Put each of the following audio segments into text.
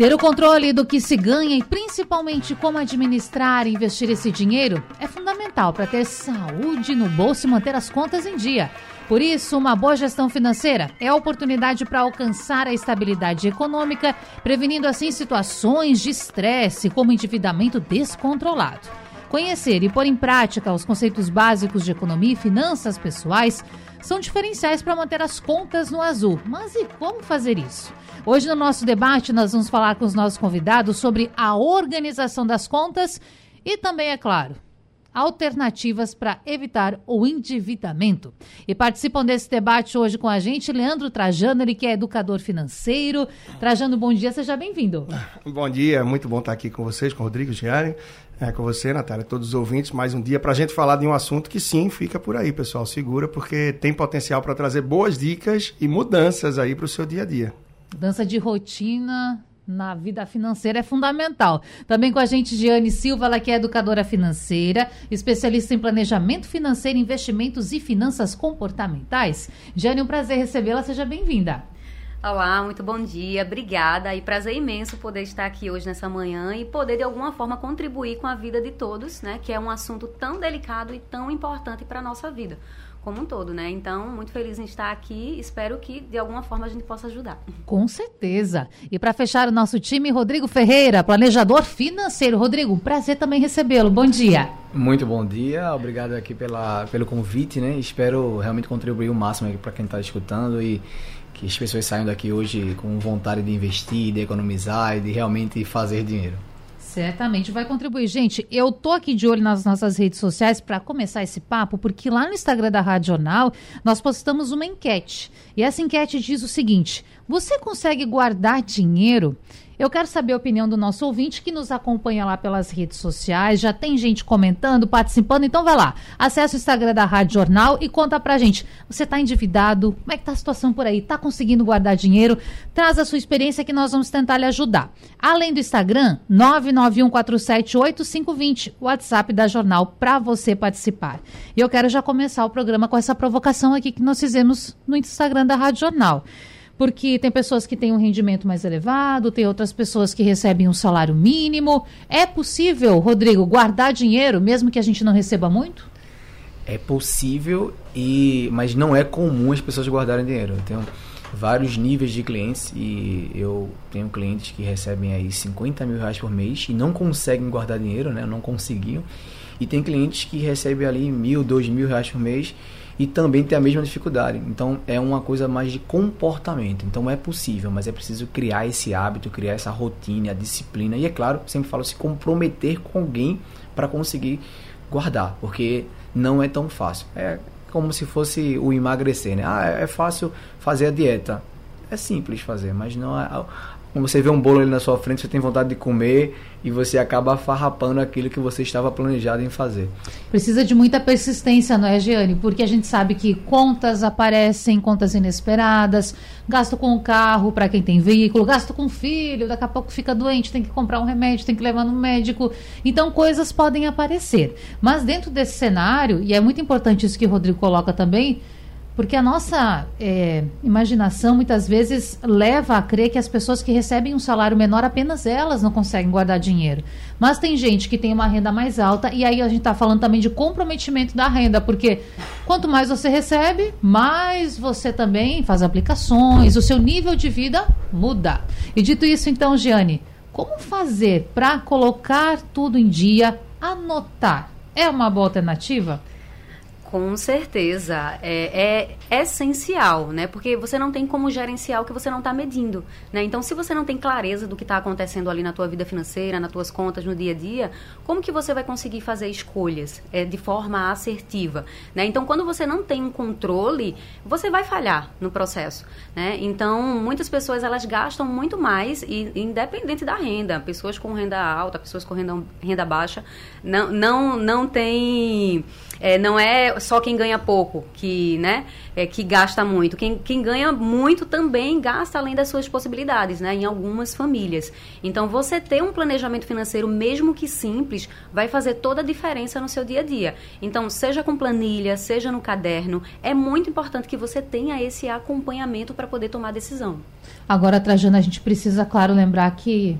Ter o controle do que se ganha e principalmente como administrar e investir esse dinheiro é fundamental para ter saúde no bolso e manter as contas em dia. Por isso, uma boa gestão financeira é a oportunidade para alcançar a estabilidade econômica, prevenindo assim situações de estresse, como endividamento descontrolado. Conhecer e pôr em prática os conceitos básicos de economia e finanças pessoais são diferenciais para manter as contas no azul. Mas e como fazer isso? Hoje, no nosso debate, nós vamos falar com os nossos convidados sobre a organização das contas e também, é claro, alternativas para evitar o endividamento. E participam desse debate hoje com a gente Leandro Trajano, ele que é educador financeiro. Trajano, bom dia, seja bem-vindo. Bom dia, muito bom estar aqui com vocês, com o Rodrigo Giari, é, com você, Natália, todos os ouvintes, mais um dia para a gente falar de um assunto que sim, fica por aí, pessoal, segura, porque tem potencial para trazer boas dicas e mudanças aí para o seu dia a dia. Mudança de rotina na vida financeira é fundamental. Também com a gente, Giane Silva, ela que é educadora financeira, especialista em planejamento financeiro, investimentos e finanças comportamentais. Giane, um prazer recebê-la, seja bem-vinda. Olá, muito bom dia, obrigada e prazer imenso poder estar aqui hoje nessa manhã e poder de alguma forma contribuir com a vida de todos, né, que é um assunto tão delicado e tão importante para a nossa vida como um todo, né? Então, muito feliz em estar aqui. Espero que de alguma forma a gente possa ajudar. Com certeza. E para fechar o nosso time, Rodrigo Ferreira, planejador financeiro. Rodrigo, prazer também recebê-lo. Bom dia. Muito bom dia. Obrigado aqui pela, pelo convite, né? Espero realmente contribuir o máximo para quem está escutando e que as pessoas saiam daqui hoje com vontade de investir, de economizar e de realmente fazer dinheiro. Certamente vai contribuir. Gente, eu tô aqui de olho nas nossas redes sociais para começar esse papo, porque lá no Instagram da Rádio Jornal nós postamos uma enquete. E essa enquete diz o seguinte: você consegue guardar dinheiro? Eu quero saber a opinião do nosso ouvinte que nos acompanha lá pelas redes sociais. Já tem gente comentando, participando. Então vai lá, acessa o Instagram da Rádio Jornal e conta pra gente. Você está endividado? Como é que tá a situação por aí? Está conseguindo guardar dinheiro? Traz a sua experiência que nós vamos tentar lhe ajudar. Além do Instagram, 991478520, WhatsApp da Jornal para você participar. E eu quero já começar o programa com essa provocação aqui que nós fizemos no Instagram da Rádio Jornal porque tem pessoas que têm um rendimento mais elevado, tem outras pessoas que recebem um salário mínimo. É possível, Rodrigo, guardar dinheiro mesmo que a gente não receba muito? É possível, e mas não é comum as pessoas guardarem dinheiro. Eu tenho vários níveis de clientes e eu tenho clientes que recebem aí 50 mil reais por mês e não conseguem guardar dinheiro, né? Não conseguiam. E tem clientes que recebem ali mil, dois mil reais por mês e também tem a mesma dificuldade. Então é uma coisa mais de comportamento. Então é possível, mas é preciso criar esse hábito, criar essa rotina, a disciplina e é claro, sempre falo se comprometer com alguém para conseguir guardar, porque não é tão fácil. É como se fosse o emagrecer, né? Ah, é fácil fazer a dieta. É simples fazer, mas não é quando você vê um bolo ali na sua frente, você tem vontade de comer e você acaba farrapando aquilo que você estava planejado em fazer. Precisa de muita persistência, não é, Giane? Porque a gente sabe que contas aparecem, contas inesperadas, gasto com o carro para quem tem veículo, gasto com o filho, daqui a pouco fica doente, tem que comprar um remédio, tem que levar no médico. Então, coisas podem aparecer. Mas dentro desse cenário, e é muito importante isso que o Rodrigo coloca também, porque a nossa é, imaginação muitas vezes leva a crer que as pessoas que recebem um salário menor, apenas elas não conseguem guardar dinheiro. Mas tem gente que tem uma renda mais alta, e aí a gente está falando também de comprometimento da renda, porque quanto mais você recebe, mais você também faz aplicações, o seu nível de vida muda. E dito isso, então, Giane, como fazer para colocar tudo em dia, anotar? É uma boa alternativa? Com certeza. É, é, essencial, né? Porque você não tem como gerenciar o que você não está medindo, né? Então, se você não tem clareza do que está acontecendo ali na tua vida financeira, nas tuas contas, no dia a dia, como que você vai conseguir fazer escolhas é, de forma assertiva, né? Então, quando você não tem um controle, você vai falhar no processo, né? Então, muitas pessoas, elas gastam muito mais, e, independente da renda. Pessoas com renda alta, pessoas com renda, renda baixa, não, não, não tem é, não é só quem ganha pouco que, né, é, que gasta muito. Quem, quem ganha muito também gasta além das suas possibilidades, né, em algumas famílias. Então, você ter um planejamento financeiro, mesmo que simples, vai fazer toda a diferença no seu dia a dia. Então, seja com planilha, seja no caderno, é muito importante que você tenha esse acompanhamento para poder tomar decisão. Agora, Trajana, a gente precisa, claro, lembrar que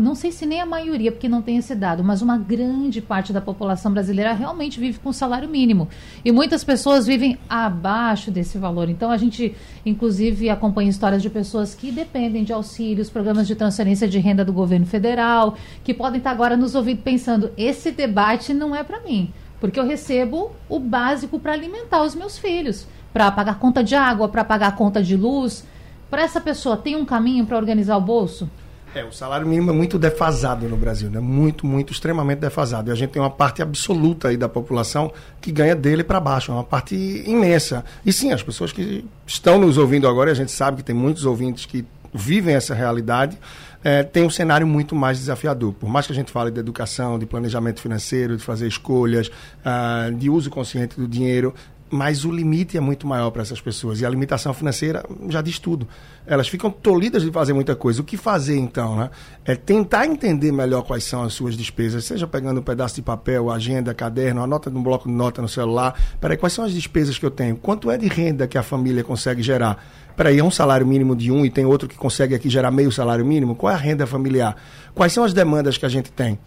não sei se nem a maioria, porque não tem esse dado, mas uma grande parte da população brasileira realmente vive com salário mínimo. E muitas pessoas vivem abaixo desse valor. Então a gente, inclusive, acompanha histórias de pessoas que dependem de auxílios, programas de transferência de renda do governo federal, que podem estar agora nos ouvindo pensando: esse debate não é para mim, porque eu recebo o básico para alimentar os meus filhos, para pagar conta de água, para pagar conta de luz. Para essa pessoa, tem um caminho para organizar o bolso? É, o salário mínimo é muito defasado no Brasil, né? Muito, muito, extremamente defasado. E a gente tem uma parte absoluta aí da população que ganha dele para baixo, é uma parte imensa. E sim, as pessoas que estão nos ouvindo agora, a gente sabe que tem muitos ouvintes que vivem essa realidade, é, tem um cenário muito mais desafiador. Por mais que a gente fale de educação, de planejamento financeiro, de fazer escolhas, uh, de uso consciente do dinheiro, mas o limite é muito maior para essas pessoas. E a limitação financeira já diz tudo. Elas ficam tolhidas de fazer muita coisa. O que fazer, então? Né? É tentar entender melhor quais são as suas despesas, seja pegando um pedaço de papel, agenda, caderno, anota num bloco de nota no celular. Peraí, quais são as despesas que eu tenho? Quanto é de renda que a família consegue gerar? Peraí, é um salário mínimo de um e tem outro que consegue aqui gerar meio salário mínimo? Qual é a renda familiar? Quais são as demandas que a gente tem?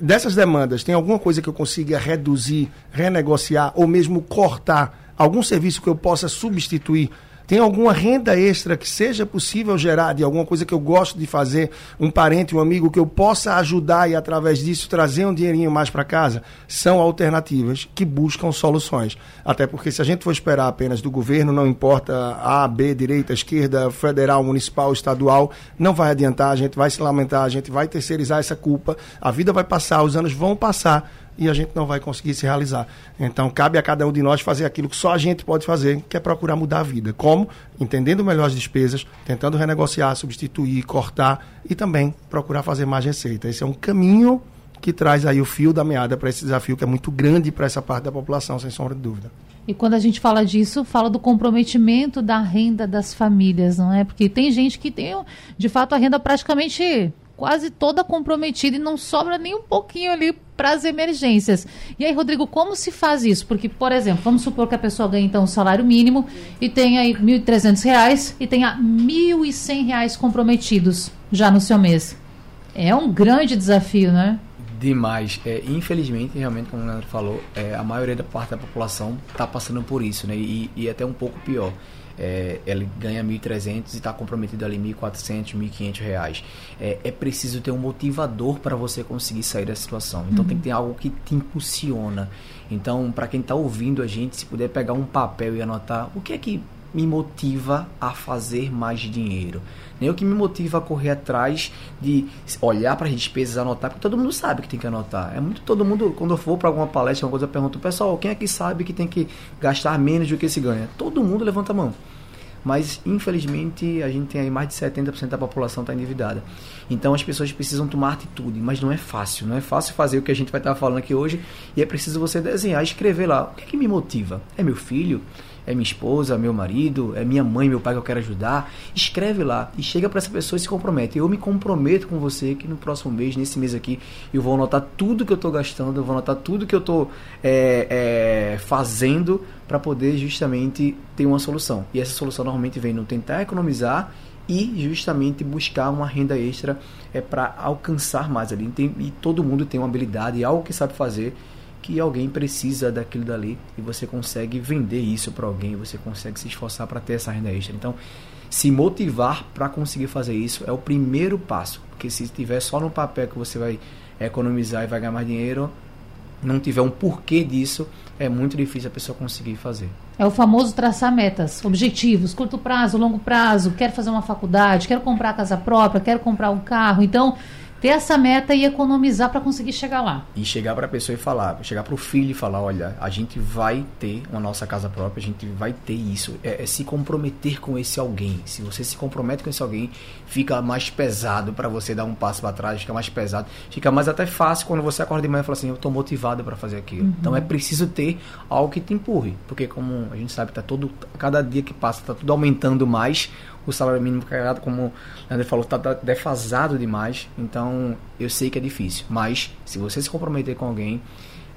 Dessas demandas, tem alguma coisa que eu consiga reduzir, renegociar ou mesmo cortar? Algum serviço que eu possa substituir tem alguma renda extra que seja possível gerar de alguma coisa que eu gosto de fazer, um parente, um amigo que eu possa ajudar e através disso trazer um dinheirinho mais para casa? São alternativas que buscam soluções. Até porque se a gente for esperar apenas do governo, não importa A, B, direita, esquerda, federal, municipal, estadual, não vai adiantar, a gente vai se lamentar, a gente vai terceirizar essa culpa, a vida vai passar, os anos vão passar e a gente não vai conseguir se realizar. Então, cabe a cada um de nós fazer aquilo que só a gente pode fazer, que é procurar mudar a vida. Como? Entendendo melhor as despesas, tentando renegociar, substituir, cortar e também procurar fazer mais receita. Esse é um caminho que traz aí o fio da meada para esse desafio que é muito grande para essa parte da população, sem sombra de dúvida. E quando a gente fala disso, fala do comprometimento da renda das famílias, não é? Porque tem gente que tem, de fato, a renda praticamente quase toda comprometida e não sobra nem um pouquinho ali para as emergências. E aí, Rodrigo, como se faz isso? Porque, por exemplo, vamos supor que a pessoa ganha então um salário mínimo e tenha aí R$ 1.300 e tenha R$ 1.100 comprometidos já no seu mês. É um grande desafio, né? Demais. É, infelizmente, realmente, como o Leandro falou, é, a maioria da parte da população está passando por isso, né? E, e até um pouco pior é, ele ganha 1.300 e está comprometido ali 1.400, 1.500 reais. É, é preciso ter um motivador para você conseguir sair dessa situação. Então uhum. tem que ter algo que te impulsiona. Então, para quem está ouvindo a gente, se puder pegar um papel e anotar o que é que me motiva a fazer mais dinheiro. Nem o que me motiva a correr atrás de olhar para as despesas, anotar, porque todo mundo sabe que tem que anotar. É muito todo mundo, quando eu for para alguma palestra, alguma coisa, eu pergunto, pessoal, quem é que sabe que tem que gastar menos do que se ganha? Todo mundo levanta a mão. Mas, infelizmente, a gente tem aí mais de 70% da população está endividada. Então, as pessoas precisam tomar atitude, mas não é fácil. Não é fácil fazer o que a gente vai estar falando aqui hoje. E é preciso você desenhar, escrever lá. O que é que me motiva? É meu filho? É minha esposa, meu marido, é minha mãe, meu pai que eu quero ajudar. Escreve lá e chega para essa pessoa e se compromete. Eu me comprometo com você que no próximo mês, nesse mês aqui, eu vou anotar tudo que eu estou gastando, eu vou anotar tudo que eu estou é, é, fazendo para poder justamente ter uma solução. E essa solução normalmente vem no tentar economizar e justamente buscar uma renda extra é para alcançar mais ali. E todo mundo tem uma habilidade, algo que sabe fazer que alguém precisa daquilo dali e você consegue vender isso para alguém, você consegue se esforçar para ter essa renda extra. Então, se motivar para conseguir fazer isso é o primeiro passo, porque se estiver só no papel que você vai economizar e vai ganhar mais dinheiro, não tiver um porquê disso, é muito difícil a pessoa conseguir fazer. É o famoso traçar metas, objetivos, curto prazo, longo prazo, quero fazer uma faculdade, quero comprar casa própria, quero comprar um carro. Então, ter essa meta e economizar para conseguir chegar lá. E chegar para a pessoa e falar, chegar para o filho e falar, olha, a gente vai ter uma nossa casa própria, a gente vai ter isso. É, é se comprometer com esse alguém. Se você se compromete com esse alguém, fica mais pesado para você dar um passo para trás, fica mais pesado, fica mais até fácil quando você acorda de manhã e fala assim, eu estou motivado para fazer aquilo. Uhum. Então é preciso ter algo que te empurre, porque como a gente sabe, tá todo cada dia que passa tá tudo aumentando mais o salário mínimo carregado, como o André falou, está defasado demais. Então, eu sei que é difícil. Mas, se você se comprometer com alguém,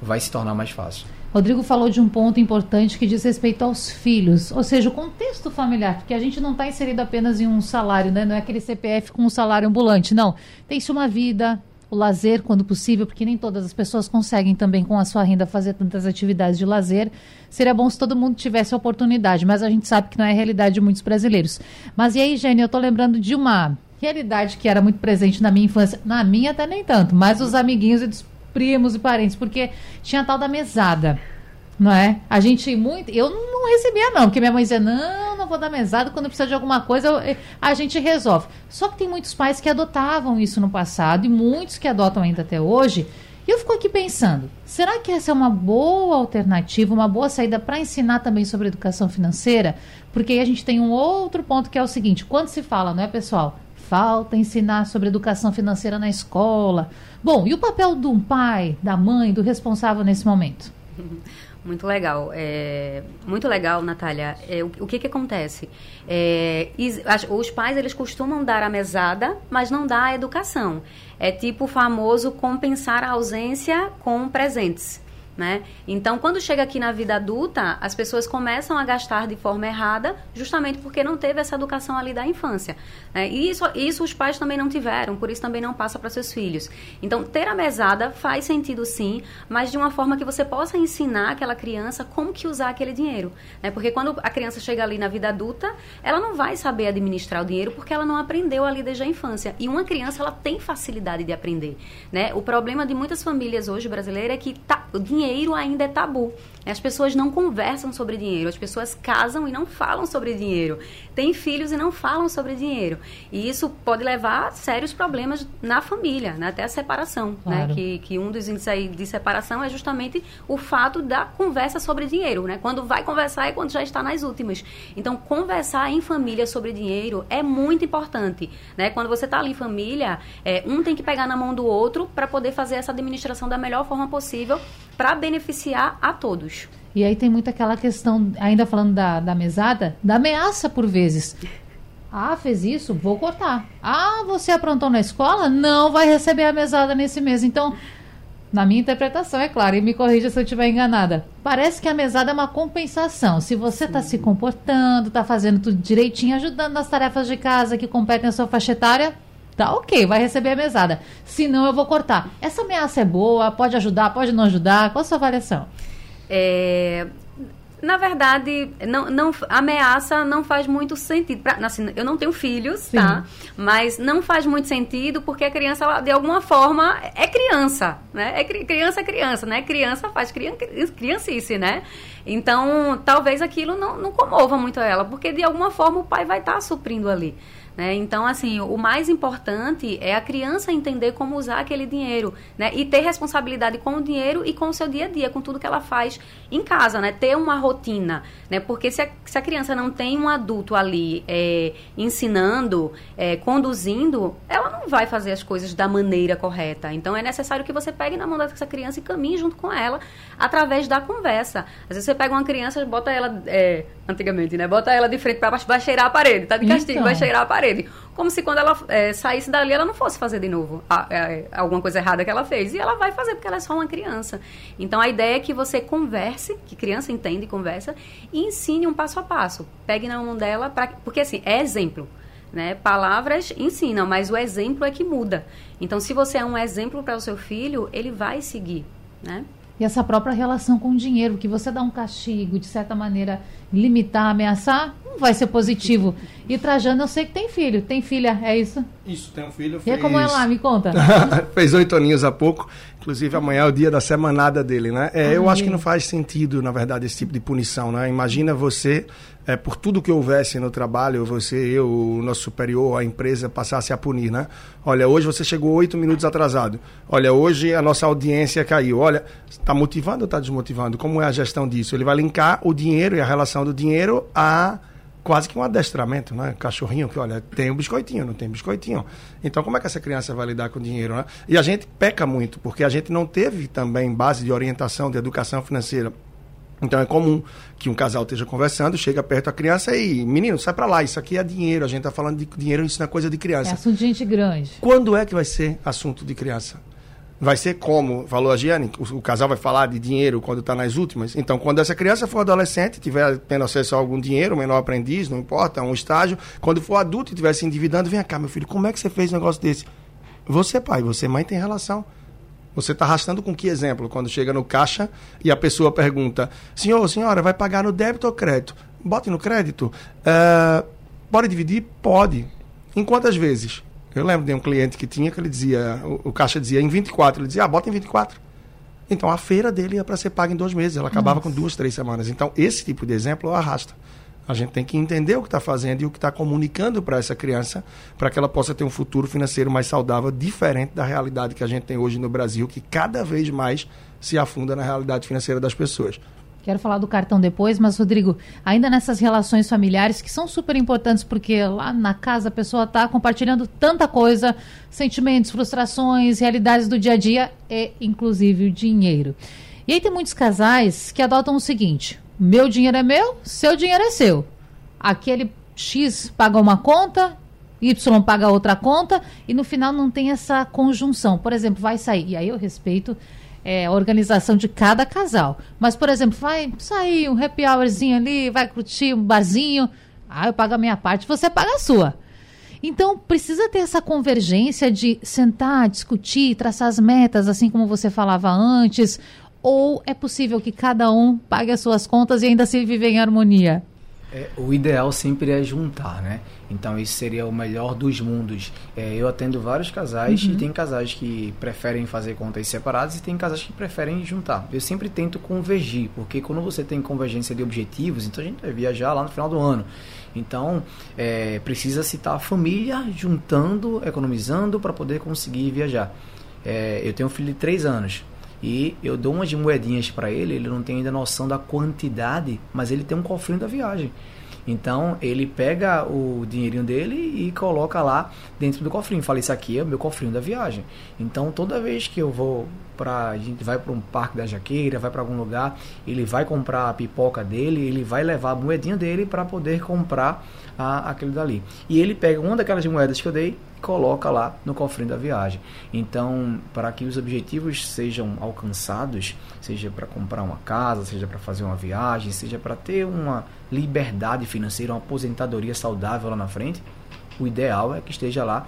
vai se tornar mais fácil. Rodrigo falou de um ponto importante que diz respeito aos filhos, ou seja, o contexto familiar, porque a gente não está inserido apenas em um salário, né? não é aquele CPF com um salário ambulante, não. Tem-se uma vida, o lazer quando possível, porque nem todas as pessoas conseguem também com a sua renda fazer tantas atividades de lazer. Seria bom se todo mundo tivesse a oportunidade, mas a gente sabe que não é a realidade de muitos brasileiros. Mas e aí, Jenny, eu estou lembrando de uma realidade que era muito presente na minha infância, na minha até nem tanto, mas os amiguinhos e dos primos e parentes, porque tinha a tal da mesada não é? A gente muito. Eu não recebia, não, porque minha mãe dizia: não vou dar mesada, quando precisa de alguma coisa, eh, a gente resolve. Só que tem muitos pais que adotavam isso no passado e muitos que adotam ainda até hoje. E eu fico aqui pensando: será que essa é uma boa alternativa, uma boa saída para ensinar também sobre educação financeira? Porque aí a gente tem um outro ponto que é o seguinte: quando se fala, não é, pessoal? Falta ensinar sobre educação financeira na escola. Bom, e o papel um pai, da mãe, do responsável nesse momento? Muito legal. É, muito legal, Natália. É, o, o, que que acontece? É, os pais, eles costumam dar a mesada, mas não dá a educação. É tipo o famoso compensar a ausência com presentes. Né? Então, quando chega aqui na vida adulta, as pessoas começam a gastar de forma errada, justamente porque não teve essa educação ali da infância. Né? E isso, isso os pais também não tiveram, por isso também não passa para seus filhos. Então, ter a mesada faz sentido sim, mas de uma forma que você possa ensinar aquela criança como que usar aquele dinheiro. Né? Porque quando a criança chega ali na vida adulta, ela não vai saber administrar o dinheiro porque ela não aprendeu ali desde a infância. E uma criança, ela tem facilidade de aprender. Né? O problema de muitas famílias hoje brasileiras é que tá, o dinheiro dinheiro ainda é tabu. As pessoas não conversam sobre dinheiro, as pessoas casam e não falam sobre dinheiro, têm filhos e não falam sobre dinheiro. E isso pode levar a sérios problemas na família, né? até a separação. Né? Claro. Né? Que, que um dos índices de separação é justamente o fato da conversa sobre dinheiro. Né? Quando vai conversar é quando já está nas últimas. Então, conversar em família sobre dinheiro é muito importante. Né? Quando você está ali em família, é, um tem que pegar na mão do outro para poder fazer essa administração da melhor forma possível para beneficiar a todos. E aí tem muito aquela questão, ainda falando da, da mesada, da ameaça por vezes. Ah, fez isso? Vou cortar. Ah, você aprontou na escola? Não vai receber a mesada nesse mês. Então, na minha interpretação, é claro, e me corrija se eu estiver enganada. Parece que a mesada é uma compensação. Se você está se comportando, está fazendo tudo direitinho, ajudando nas tarefas de casa que competem à sua faixa etária, Tá ok, vai receber a mesada. Se não, eu vou cortar. Essa ameaça é boa, pode ajudar, pode não ajudar? Qual a sua avaliação? É, na verdade, não, não, ameaça não faz muito sentido. Pra, assim, eu não tenho filhos, Sim. tá? Mas não faz muito sentido porque a criança, ela, de alguma forma, é criança, né? É criança é criança, né? Criança faz crian, criancice, né? Então, talvez aquilo não, não comova muito ela, porque de alguma forma o pai vai estar tá suprindo ali. Né? Então, assim, o mais importante é a criança entender como usar aquele dinheiro, né? E ter responsabilidade com o dinheiro e com o seu dia a dia, com tudo que ela faz em casa, né? Ter uma rotina, né? Porque se a, se a criança não tem um adulto ali é, ensinando, é, conduzindo, ela não vai fazer as coisas da maneira correta. Então, é necessário que você pegue na mão dessa criança e caminhe junto com ela através da conversa. Às vezes você pega uma criança, bota ela, é, antigamente, né? Bota ela de frente para baixo, vai cheirar a parede, tá de castigo, então. vai cheirar a parede Como se quando ela é, saísse dali, ela não fosse fazer de novo a, a, é, alguma coisa errada que ela fez. E ela vai fazer, porque ela é só uma criança. Então, a ideia é que você converse, que criança entende e conversa, e ensine um passo a passo. Pegue na mão dela, pra, porque assim, é exemplo. Né? Palavras ensinam, mas o exemplo é que muda. Então, se você é um exemplo para o seu filho, ele vai seguir, né? E essa própria relação com o dinheiro, que você dá um castigo, de certa maneira, limitar, ameaçar, não vai ser positivo. E Trajano, eu sei que tem filho. Tem filha, é isso? Isso, tem um filho. Fez... E como é lá? Me conta. fez oito aninhos há pouco. Inclusive, amanhã é o dia da semanada dele, né? É, eu acho que não faz sentido, na verdade, esse tipo de punição, né? Imagina você é, por tudo que houvesse no trabalho, você, eu, o nosso superior, a empresa passasse a punir, né? Olha, hoje você chegou oito minutos atrasado. Olha, hoje a nossa audiência caiu. Olha, está motivando ou está desmotivando? Como é a gestão disso? Ele vai linkar o dinheiro e a relação do dinheiro a quase que um adestramento, né? Cachorrinho que, olha, tem um biscoitinho, não tem biscoitinho. Então, como é que essa criança vai lidar com o dinheiro, né? E a gente peca muito, porque a gente não teve também base de orientação, de educação financeira então é comum que um casal esteja conversando, chega perto da criança e, menino, sai para lá, isso aqui é dinheiro, a gente tá falando de dinheiro, isso não é coisa de criança. É assunto de gente grande. Quando é que vai ser assunto de criança? Vai ser como, falou a Giane, o, o casal vai falar de dinheiro quando está nas últimas. Então, quando essa criança for adolescente, tiver tendo acesso a algum dinheiro, menor aprendiz, não importa, um estágio, quando for adulto e estiver se endividando, vem cá, meu filho, como é que você fez um negócio desse? Você, pai, você, mãe, tem relação. Você está arrastando com que exemplo? Quando chega no caixa e a pessoa pergunta: Senhor, senhora, vai pagar no débito ou crédito? Bote no crédito. Uh, pode dividir? Pode. Em quantas vezes? Eu lembro de um cliente que tinha que ele dizia: o, o caixa dizia em 24. Ele dizia: ah, bota em 24. Então a feira dele ia para ser paga em dois meses. Ela acabava Nossa. com duas, três semanas. Então esse tipo de exemplo arrasta. A gente tem que entender o que está fazendo e o que está comunicando para essa criança, para que ela possa ter um futuro financeiro mais saudável, diferente da realidade que a gente tem hoje no Brasil, que cada vez mais se afunda na realidade financeira das pessoas. Quero falar do cartão depois, mas, Rodrigo, ainda nessas relações familiares que são super importantes, porque lá na casa a pessoa está compartilhando tanta coisa, sentimentos, frustrações, realidades do dia a dia e, inclusive, o dinheiro. E aí tem muitos casais que adotam o seguinte: meu dinheiro é meu, seu dinheiro é seu. Aquele X paga uma conta, Y paga outra conta, e no final não tem essa conjunção. Por exemplo, vai sair, e aí eu respeito é, a organização de cada casal. Mas, por exemplo, vai sair um happy hourzinho ali, vai curtir um barzinho. Ah, eu pago a minha parte, você paga a sua. Então, precisa ter essa convergência de sentar, discutir, traçar as metas, assim como você falava antes, ou é possível que cada um pague as suas contas e ainda se viver em harmonia? É, o ideal sempre é juntar, né? Então isso seria o melhor dos mundos. É, eu atendo vários casais uhum. e tem casais que preferem fazer contas separadas e tem casais que preferem juntar. Eu sempre tento convergir, porque quando você tem convergência de objetivos, então a gente vai viajar lá no final do ano. Então é, precisa citar a família juntando, economizando para poder conseguir viajar. É, eu tenho um filho de 3 anos. E eu dou umas moedinhas para ele, ele não tem ainda noção da quantidade, mas ele tem um cofrinho da viagem. Então ele pega o dinheirinho dele e coloca lá dentro do cofrinho. Fala, isso aqui é o meu cofrinho da viagem. Então toda vez que eu vou para a gente vai para um parque da Jaqueira, vai para algum lugar, ele vai comprar a pipoca dele, ele vai levar a moedinha dele para poder comprar a, aquele dali. E ele pega uma daquelas moedas que eu dei coloca lá no cofrinho da viagem. Então, para que os objetivos sejam alcançados, seja para comprar uma casa, seja para fazer uma viagem, seja para ter uma liberdade financeira, uma aposentadoria saudável lá na frente, o ideal é que esteja lá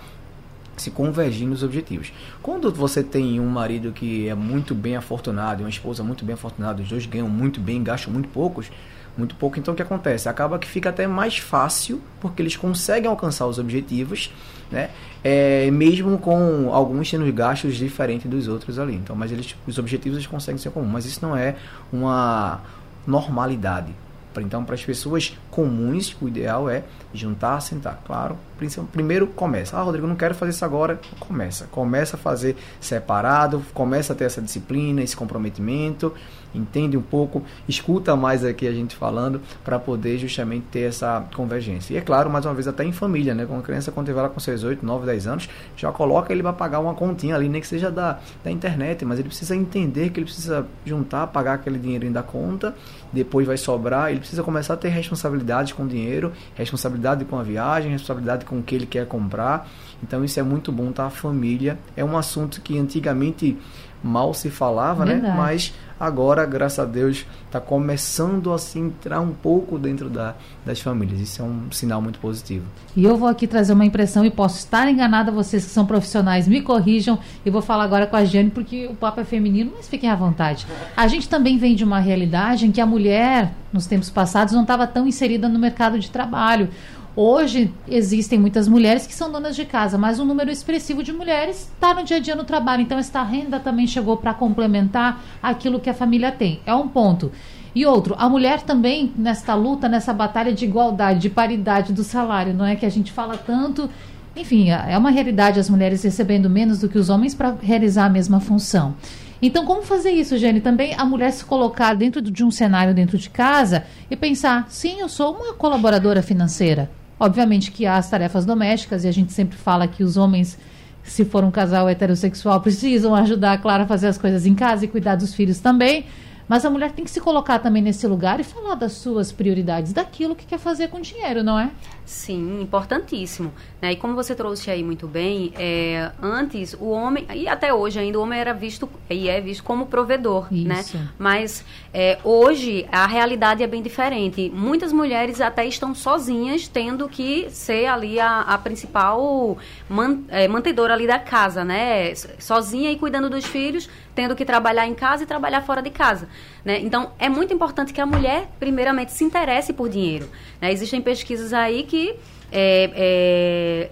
se convergindo os objetivos. Quando você tem um marido que é muito bem afortunado uma esposa muito bem afortunada, os dois ganham muito bem, gastam muito poucos, muito pouco. Então o que acontece? Acaba que fica até mais fácil, porque eles conseguem alcançar os objetivos, né? É, mesmo com alguns tendo gastos diferentes dos outros ali. Então, mas eles, os objetivos eles conseguem ser comuns, mas isso não é uma normalidade. Então, para as pessoas comuns, o ideal é juntar, sentar. Claro, primeiro começa. Ah, Rodrigo, não quero fazer isso agora. Começa. Começa a fazer separado, começa a ter essa disciplina, esse comprometimento entende um pouco, escuta mais aqui a gente falando para poder justamente ter essa convergência. E é claro, mais uma vez, até em família, né? Com a criança, quando tiver lá com seus 8, 9, 10 anos, já coloca ele para pagar uma continha ali, nem que seja da, da internet, mas ele precisa entender que ele precisa juntar, pagar aquele dinheirinho da conta, depois vai sobrar, ele precisa começar a ter responsabilidade com o dinheiro, responsabilidade com a viagem, responsabilidade com o que ele quer comprar. Então isso é muito bom, tá? A família é um assunto que antigamente mal se falava, né? Verdade. né? Mas agora, graças a Deus, está começando a se entrar um pouco dentro da, das famílias. Isso é um sinal muito positivo. E eu vou aqui trazer uma impressão e posso estar enganada, vocês que são profissionais me corrijam. E vou falar agora com a Jane, porque o papo é feminino, mas fiquem à vontade. A gente também vem de uma realidade em que a mulher, nos tempos passados, não estava tão inserida no mercado de trabalho. Hoje existem muitas mulheres que são donas de casa, mas um número expressivo de mulheres está no dia a dia no trabalho. Então, esta renda também chegou para complementar aquilo que a família tem. É um ponto. E outro, a mulher também nesta luta, nessa batalha de igualdade, de paridade do salário, não é que a gente fala tanto. Enfim, é uma realidade as mulheres recebendo menos do que os homens para realizar a mesma função. Então, como fazer isso, Jane? Também a mulher se colocar dentro de um cenário dentro de casa e pensar: sim, eu sou uma colaboradora financeira Obviamente que há as tarefas domésticas, e a gente sempre fala que os homens, se for um casal heterossexual, precisam ajudar, claro, a fazer as coisas em casa e cuidar dos filhos também. Mas a mulher tem que se colocar também nesse lugar e falar das suas prioridades, daquilo que quer fazer com dinheiro, não é? Sim, importantíssimo. Né? E como você trouxe aí muito bem, é, antes o homem, e até hoje ainda, o homem era visto e é visto como provedor, né? Isso. né? Mas é, hoje a realidade é bem diferente. Muitas mulheres até estão sozinhas, tendo que ser ali a, a principal man, é, mantedora ali da casa, né? Sozinha e cuidando dos filhos, tendo que trabalhar em casa e trabalhar fora de casa. Né? Então, é muito importante que a mulher, primeiramente, se interesse por dinheiro. Né? Existem pesquisas aí que é, é,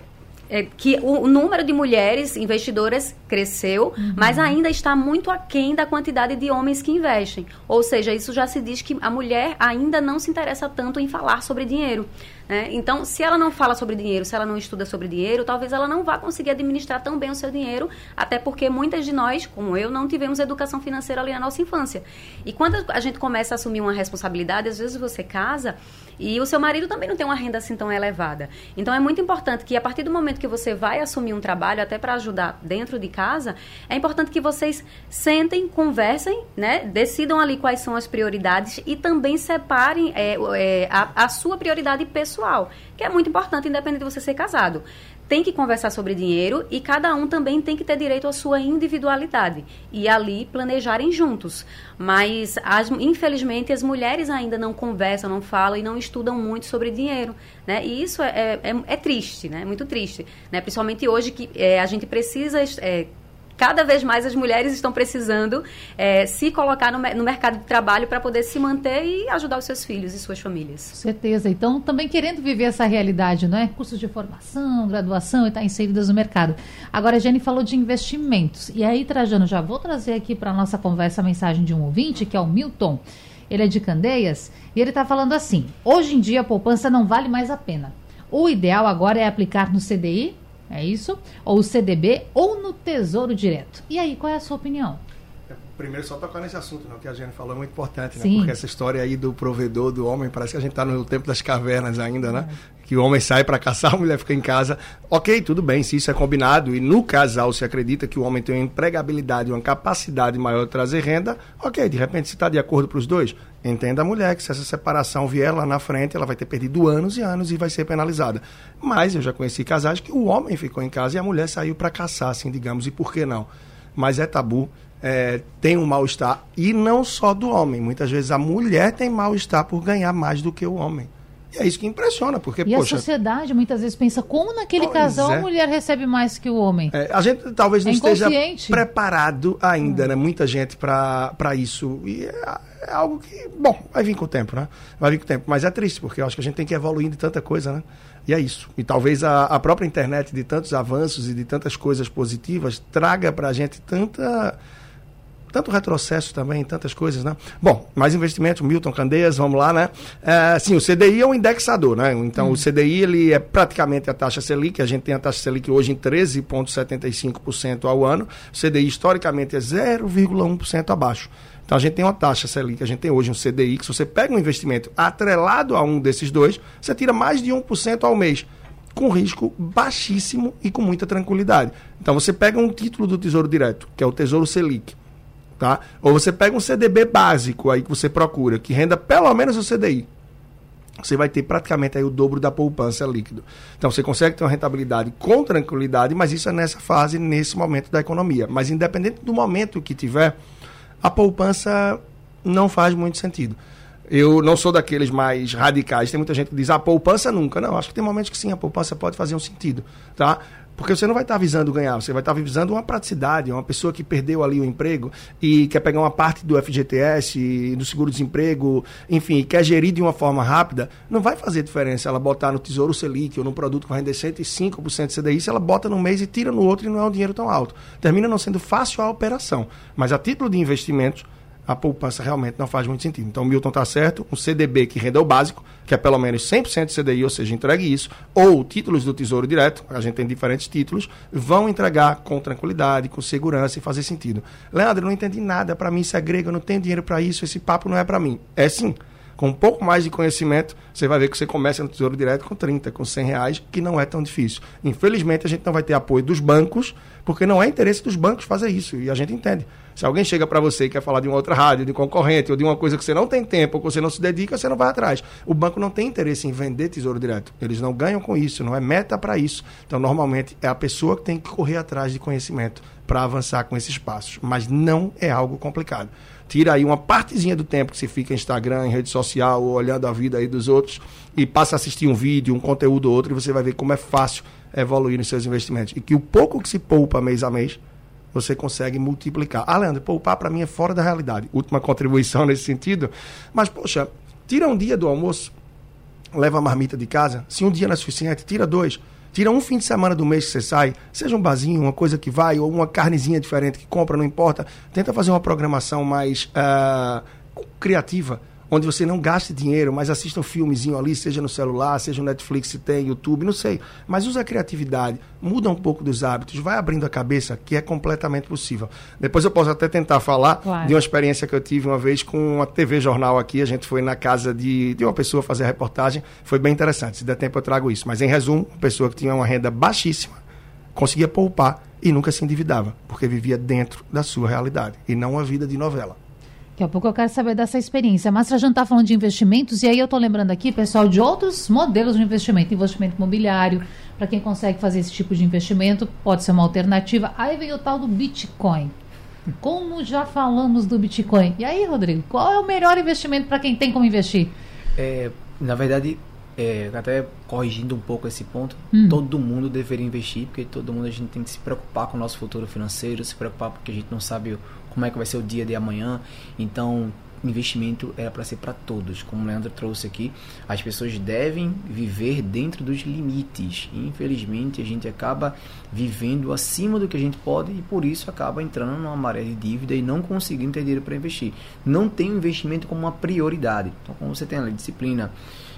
é, que o, número de mulheres investidoras cresceu, uhum. mas ainda está muito aquém da quantidade de homens que investem. Ou seja, isso já se diz que a mulher ainda não se interessa tanto em falar sobre dinheiro. Né? Então, se ela não fala sobre dinheiro, se ela não estuda sobre dinheiro, talvez ela não vá conseguir administrar tão bem o seu dinheiro, até porque muitas de nós, como eu, não tivemos educação financeira ali na nossa infância. E quando a gente começa a assumir uma responsabilidade, às vezes você casa e o seu marido também não tem uma renda assim tão elevada. Então, é muito importante que a partir do momento que você vai assumir um trabalho, até para ajudar dentro de casa, é importante que vocês sentem, conversem, né? decidam ali quais são as prioridades e também separem é, é, a, a sua prioridade pessoal pessoal, que é muito importante, independente de você ser casado. Tem que conversar sobre dinheiro e cada um também tem que ter direito à sua individualidade e ali planejarem juntos. Mas, as, infelizmente, as mulheres ainda não conversam, não falam e não estudam muito sobre dinheiro. Né? E isso é, é, é triste, né? muito triste. Né? Principalmente hoje que é, a gente precisa é, cada vez mais as mulheres estão precisando é, se colocar no, no, mercado de trabalho para poder se manter e ajudar os seus filhos e suas famílias. Certeza. Então, também querendo viver essa realidade, não é? Cursos de formação, graduação e estar tá inseridas no mercado. Agora, a Jenny falou de investimentos. E aí, Trajano, já vou trazer aqui para a nossa conversa a mensagem de um ouvinte, que é o Milton. Ele é de Candeias e ele está falando assim: hoje em dia a poupança não vale mais a pena. O ideal agora é aplicar no CDI é isso? Ou o CDB ou no Tesouro Direto. E aí, qual é a sua opinião? É, primeiro, só tocar nesse assunto, né? o que a Jane falou é muito importante, né? Sim. Porque essa história aí do provedor, do homem, parece que a gente está no tempo das cavernas ainda, né? É. Que o homem sai para caçar, a mulher fica em casa. Ok, tudo bem, se isso é combinado e no casal se acredita que o homem tem uma empregabilidade, uma capacidade maior de trazer renda, ok, de repente se está de acordo para os dois, Entenda a mulher que se essa separação vier lá na frente, ela vai ter perdido anos e anos e vai ser penalizada. Mas eu já conheci casais que o homem ficou em casa e a mulher saiu para caçar, assim, digamos, e por que não? Mas é tabu, é, tem um mal-estar, e não só do homem. Muitas vezes a mulher tem mal-estar por ganhar mais do que o homem. E é isso que impressiona, porque, e poxa... a sociedade muitas vezes pensa, como naquele casal é. a mulher recebe mais que o homem? É, a gente talvez não é esteja preparado ainda, hum. né? Muita gente para isso. E é, algo que, bom, vai vir com o tempo, né? Vai vir com o tempo. Mas é triste, porque eu acho que a gente tem que evoluir de tanta coisa, né? E é isso. E talvez a, a própria internet de tantos avanços e de tantas coisas positivas traga para a gente tanta tanto retrocesso também, tantas coisas, né? Bom, mais investimento, Milton Candeias, vamos lá, né? É, sim, o CDI é um indexador, né? Então, hum. o CDI, ele é praticamente a taxa Selic, a gente tem a taxa Selic hoje em 13,75% ao ano, o CDI historicamente é 0,1% abaixo. Então, a gente tem uma taxa Selic, a gente tem hoje um CDI, que se você pega um investimento atrelado a um desses dois, você tira mais de 1% ao mês com risco baixíssimo e com muita tranquilidade. Então você pega um título do Tesouro Direto, que é o Tesouro Selic, Tá? Ou você pega um CDB básico aí que você procura, que renda pelo menos o CDI. você vai ter praticamente aí o dobro da poupança líquido. Então você consegue ter uma rentabilidade com tranquilidade, mas isso é nessa fase, nesse momento da economia. Mas independente do momento que tiver, a poupança não faz muito sentido. Eu não sou daqueles mais radicais. Tem muita gente que diz, a ah, poupança nunca. Não, acho que tem momentos que sim, a poupança pode fazer um sentido. Tá? Porque você não vai estar visando ganhar, você vai estar visando uma praticidade, uma pessoa que perdeu ali o emprego e quer pegar uma parte do FGTS, do seguro-desemprego, enfim, quer gerir de uma forma rápida, não vai fazer diferença ela botar no Tesouro Selic ou num produto com renda 105% de CDI, se ela bota num mês e tira no outro e não é um dinheiro tão alto. Termina não sendo fácil a operação. Mas a título de investimento, a poupança realmente não faz muito sentido. Então, o Milton está certo, um CDB que renda o básico, que é pelo menos 100% de CDI, ou seja, entregue isso, ou títulos do Tesouro Direto, a gente tem diferentes títulos, vão entregar com tranquilidade, com segurança e fazer sentido. Leandro, não entendi nada, para mim isso é grego, eu não tenho dinheiro para isso, esse papo não é para mim. É sim. Com um pouco mais de conhecimento, você vai ver que você começa no Tesouro Direto com 30, com 100 reais, que não é tão difícil. Infelizmente, a gente não vai ter apoio dos bancos, porque não é interesse dos bancos fazer isso, e a gente entende. Se alguém chega para você e quer falar de uma outra rádio, de concorrente, ou de uma coisa que você não tem tempo, ou que você não se dedica, você não vai atrás. O banco não tem interesse em vender tesouro direto. Eles não ganham com isso, não é meta para isso. Então, normalmente, é a pessoa que tem que correr atrás de conhecimento para avançar com esses passos. Mas não é algo complicado. Tira aí uma partezinha do tempo que você fica em Instagram, em rede social, ou olhando a vida aí dos outros, e passa a assistir um vídeo, um conteúdo ou outro, e você vai ver como é fácil evoluir nos seus investimentos. E que o pouco que se poupa mês a mês você consegue multiplicar. Ah, Leandro, poupar para mim é fora da realidade. Última contribuição nesse sentido. Mas, poxa, tira um dia do almoço, leva a marmita de casa. Se um dia não é suficiente, tira dois. Tira um fim de semana do mês que você sai, seja um barzinho, uma coisa que vai, ou uma carnezinha diferente que compra, não importa. Tenta fazer uma programação mais uh, criativa onde você não gaste dinheiro, mas assista um filmezinho ali, seja no celular, seja no Netflix, se tem YouTube, não sei. Mas usa a criatividade, muda um pouco dos hábitos, vai abrindo a cabeça, que é completamente possível. Depois eu posso até tentar falar claro. de uma experiência que eu tive uma vez com uma TV jornal aqui, a gente foi na casa de, de uma pessoa fazer a reportagem, foi bem interessante. Se der tempo eu trago isso. Mas em resumo, uma pessoa que tinha uma renda baixíssima, conseguia poupar e nunca se endividava, porque vivia dentro da sua realidade e não uma vida de novela. Daqui a pouco eu quero saber dessa experiência. Mas a gente está falando de investimentos, e aí eu estou lembrando aqui, pessoal, de outros modelos de investimento. Investimento imobiliário, para quem consegue fazer esse tipo de investimento, pode ser uma alternativa. Aí vem o tal do Bitcoin. Como já falamos do Bitcoin. E aí, Rodrigo, qual é o melhor investimento para quem tem como investir? É, na verdade, é, até corrigindo um pouco esse ponto, hum. todo mundo deveria investir, porque todo mundo a gente tem que se preocupar com o nosso futuro financeiro, se preocupar porque a gente não sabe como é que vai ser o dia de amanhã. Então, investimento era para ser para todos. Como o Leandro trouxe aqui, as pessoas devem viver dentro dos limites. infelizmente, a gente acaba vivendo acima do que a gente pode e por isso acaba entrando numa maré de dívida e não conseguindo ter dinheiro para investir. Não tem investimento como uma prioridade. Então, como você tem a disciplina,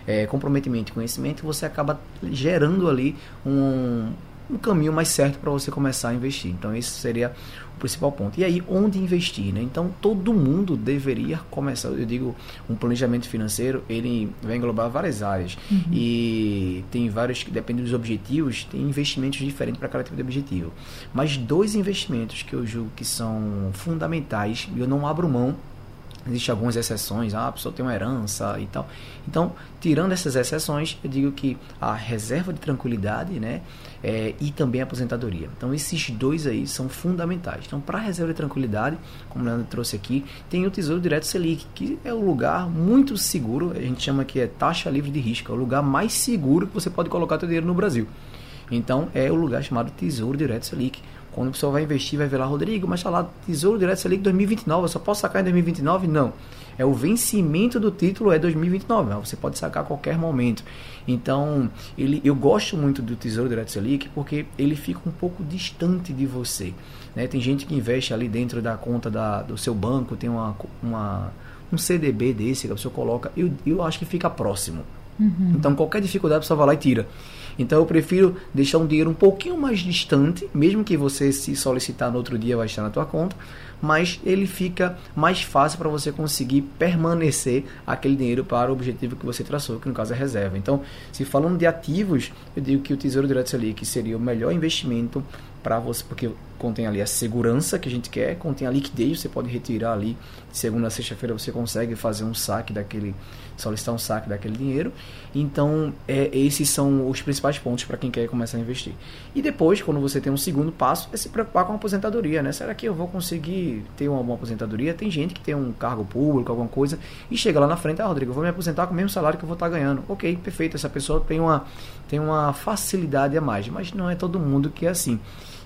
é, comprometimento e conhecimento, você acaba gerando ali um, um caminho mais certo para você começar a investir. Então, esse seria principal ponto. E aí, onde investir? Né? Então, todo mundo deveria começar. Eu digo, um planejamento financeiro, ele vai englobar várias áreas. Uhum. E tem vários, dependendo dos objetivos, tem investimentos diferentes para cada tipo de objetivo. Mas dois investimentos que eu julgo que são fundamentais, e eu não abro mão Existem algumas exceções, ah, a pessoa tem uma herança e tal. Então, tirando essas exceções, eu digo que a reserva de tranquilidade né, é, e também a aposentadoria. Então, esses dois aí são fundamentais. Então, para a reserva de tranquilidade, como o Leandro trouxe aqui, tem o Tesouro Direto Selic, que é um lugar muito seguro, a gente chama que é taxa livre de risco, é o lugar mais seguro que você pode colocar seu dinheiro no Brasil. Então, é o lugar chamado Tesouro Direto Selic quando a pessoa vai investir, vai ver lá, Rodrigo, mas está lá, Tesouro Direto Selic 2029, eu só posso sacar em 2029? Não. É o vencimento do título é 2029, você pode sacar a qualquer momento. Então, ele, eu gosto muito do Tesouro Direto Selic porque ele fica um pouco distante de você. Né? Tem gente que investe ali dentro da conta da, do seu banco, tem uma, uma, um CDB desse que a pessoa coloca, eu, eu acho que fica próximo. Uhum. Então, qualquer dificuldade, a pessoa vai lá e tira. Então eu prefiro deixar um dinheiro um pouquinho mais distante, mesmo que você se solicitar no outro dia vai estar na tua conta, mas ele fica mais fácil para você conseguir permanecer aquele dinheiro para o objetivo que você traçou, que no caso é reserva. Então, se falando de ativos, eu digo que o Tesouro Direto Selic seria o melhor investimento para você, porque contém ali a segurança que a gente quer, contém a liquidez, você pode retirar ali, de segunda a sexta-feira você consegue fazer um saque daquele, solicitar um saque daquele dinheiro. Então, é, esses são os principais pontos para quem quer começar a investir. E depois, quando você tem um segundo passo, é se preocupar com a aposentadoria, né? Será que eu vou conseguir ter uma boa aposentadoria? Tem gente que tem um cargo público, alguma coisa, e chega lá na frente, ah, Rodrigo, eu vou me aposentar com o mesmo salário que eu vou estar ganhando. Ok, perfeito, essa pessoa tem uma, tem uma facilidade a mais, mas não é todo mundo que é assim.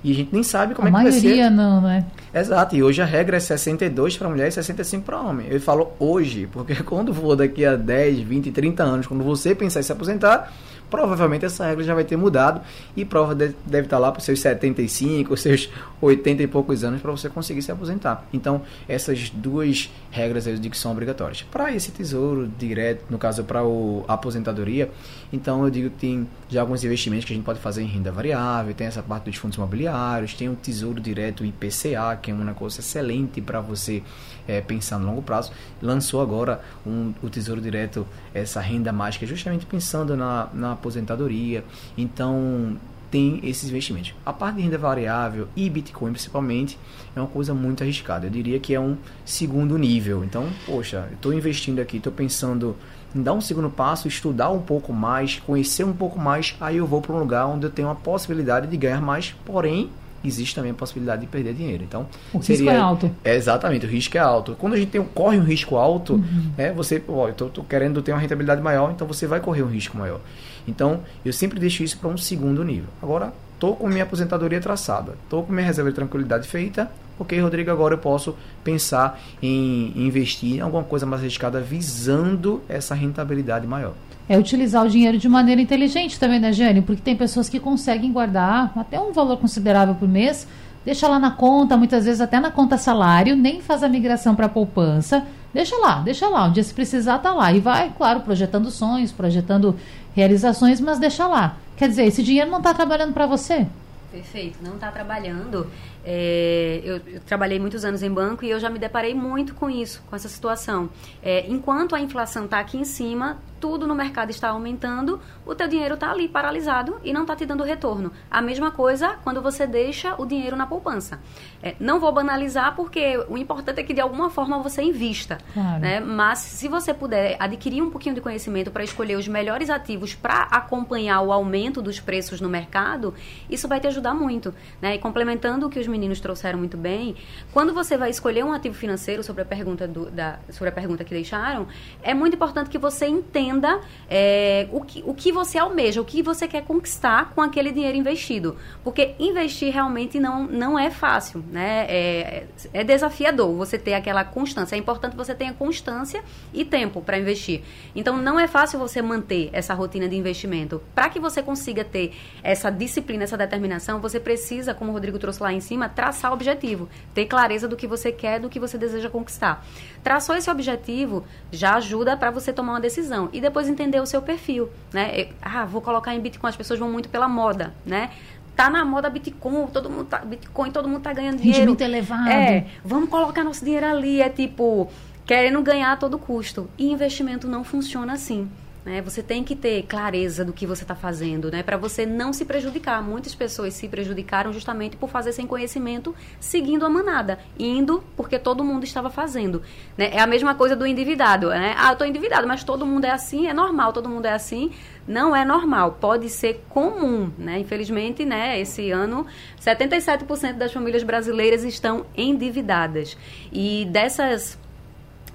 E a gente nem sabe como a é que vai ser. A maioria não, né? Exato, e hoje a regra é 62 para mulher e 65 para homem. Eu falo hoje, porque quando for daqui a 10, 20, 30 anos, quando você pensar em se aposentar, provavelmente essa regra já vai ter mudado e prova deve estar lá para os seus 75, os seus 80 e poucos anos para você conseguir se aposentar. Então, essas duas regras eu digo que são obrigatórias. Para esse tesouro direto, no caso para a aposentadoria, então eu digo que tem já alguns investimentos que a gente pode fazer em renda variável, tem essa parte dos fundos imobiliários, tem o tesouro direto IPCA, que é um negócio excelente para você é, pensar no longo prazo. Lançou agora um, o tesouro direto, essa renda mágica, justamente pensando na, na aposentadoria. Então, tem esses investimentos. A parte de renda variável e Bitcoin, principalmente, é uma coisa muito arriscada. Eu diria que é um segundo nível. Então, poxa, estou investindo aqui, estou pensando em dar um segundo passo, estudar um pouco mais, conhecer um pouco mais, aí eu vou para um lugar onde eu tenho a possibilidade de ganhar mais, porém existe também a possibilidade de perder dinheiro. Então, o seria, risco é alto. É, exatamente, o risco é alto. Quando a gente tem, corre um risco alto, uhum. é, você, ó, eu tô, tô, querendo ter uma rentabilidade maior, então você vai correr um risco maior. Então, eu sempre deixo isso para um segundo nível. Agora, tô com minha aposentadoria traçada, tô com minha reserva de tranquilidade feita, ok, Rodrigo, agora eu posso pensar em investir em alguma coisa mais arriscada visando essa rentabilidade maior é utilizar o dinheiro de maneira inteligente também, né, Jane? Porque tem pessoas que conseguem guardar até um valor considerável por mês, deixa lá na conta, muitas vezes até na conta salário, nem faz a migração para poupança, deixa lá, deixa lá, um dia se precisar tá lá e vai, claro, projetando sonhos, projetando realizações, mas deixa lá. Quer dizer, esse dinheiro não está trabalhando para você? Perfeito, não está trabalhando. É, eu, eu, trabalhei muitos anos em banco e eu já me deparei muito com isso, com essa situação. É, enquanto a inflação está aqui em cima, tudo no mercado está aumentando, o teu dinheiro está ali paralisado e não está te dando retorno. A mesma coisa quando você deixa o dinheiro na poupança. É, não vou banalizar porque o importante é que de alguma forma você invista. Claro. Né? Mas se você puder adquirir um pouquinho de conhecimento para escolher os melhores ativos para acompanhar o aumento dos preços no mercado, isso vai te ajudar muito. Né? E complementando o que os meninos trouxeram muito bem, quando você vai escolher um ativo financeiro sobre a pergunta, do, da, sobre a pergunta que deixaram, é muito importante que você entenda entenda é, o, que, o que você almeja, o que você quer conquistar com aquele dinheiro investido. Porque investir realmente não, não é fácil, né? É, é desafiador você ter aquela constância. É importante você tenha constância e tempo para investir. Então, não é fácil você manter essa rotina de investimento. Para que você consiga ter essa disciplina, essa determinação, você precisa, como o Rodrigo trouxe lá em cima, traçar o objetivo, ter clareza do que você quer, do que você deseja conquistar. Traçou esse objetivo, já ajuda para você tomar uma decisão. E depois entender o seu perfil, né? Ah, vou colocar em Bitcoin, as pessoas vão muito pela moda, né? Tá na moda Bitcoin, todo mundo tá, Bitcoin, todo mundo tá ganhando dinheiro. Rendimento elevado. É, vamos colocar nosso dinheiro ali, é tipo, querendo ganhar a todo custo. E investimento não funciona assim. Né? Você tem que ter clareza do que você está fazendo, né? Para você não se prejudicar. Muitas pessoas se prejudicaram justamente por fazer sem conhecimento, seguindo a manada, indo porque todo mundo estava fazendo. Né? É a mesma coisa do endividado, né? Ah, eu estou endividado, mas todo mundo é assim, é normal, todo mundo é assim. Não é normal, pode ser comum, né? Infelizmente, né, esse ano, 77% das famílias brasileiras estão endividadas. E dessas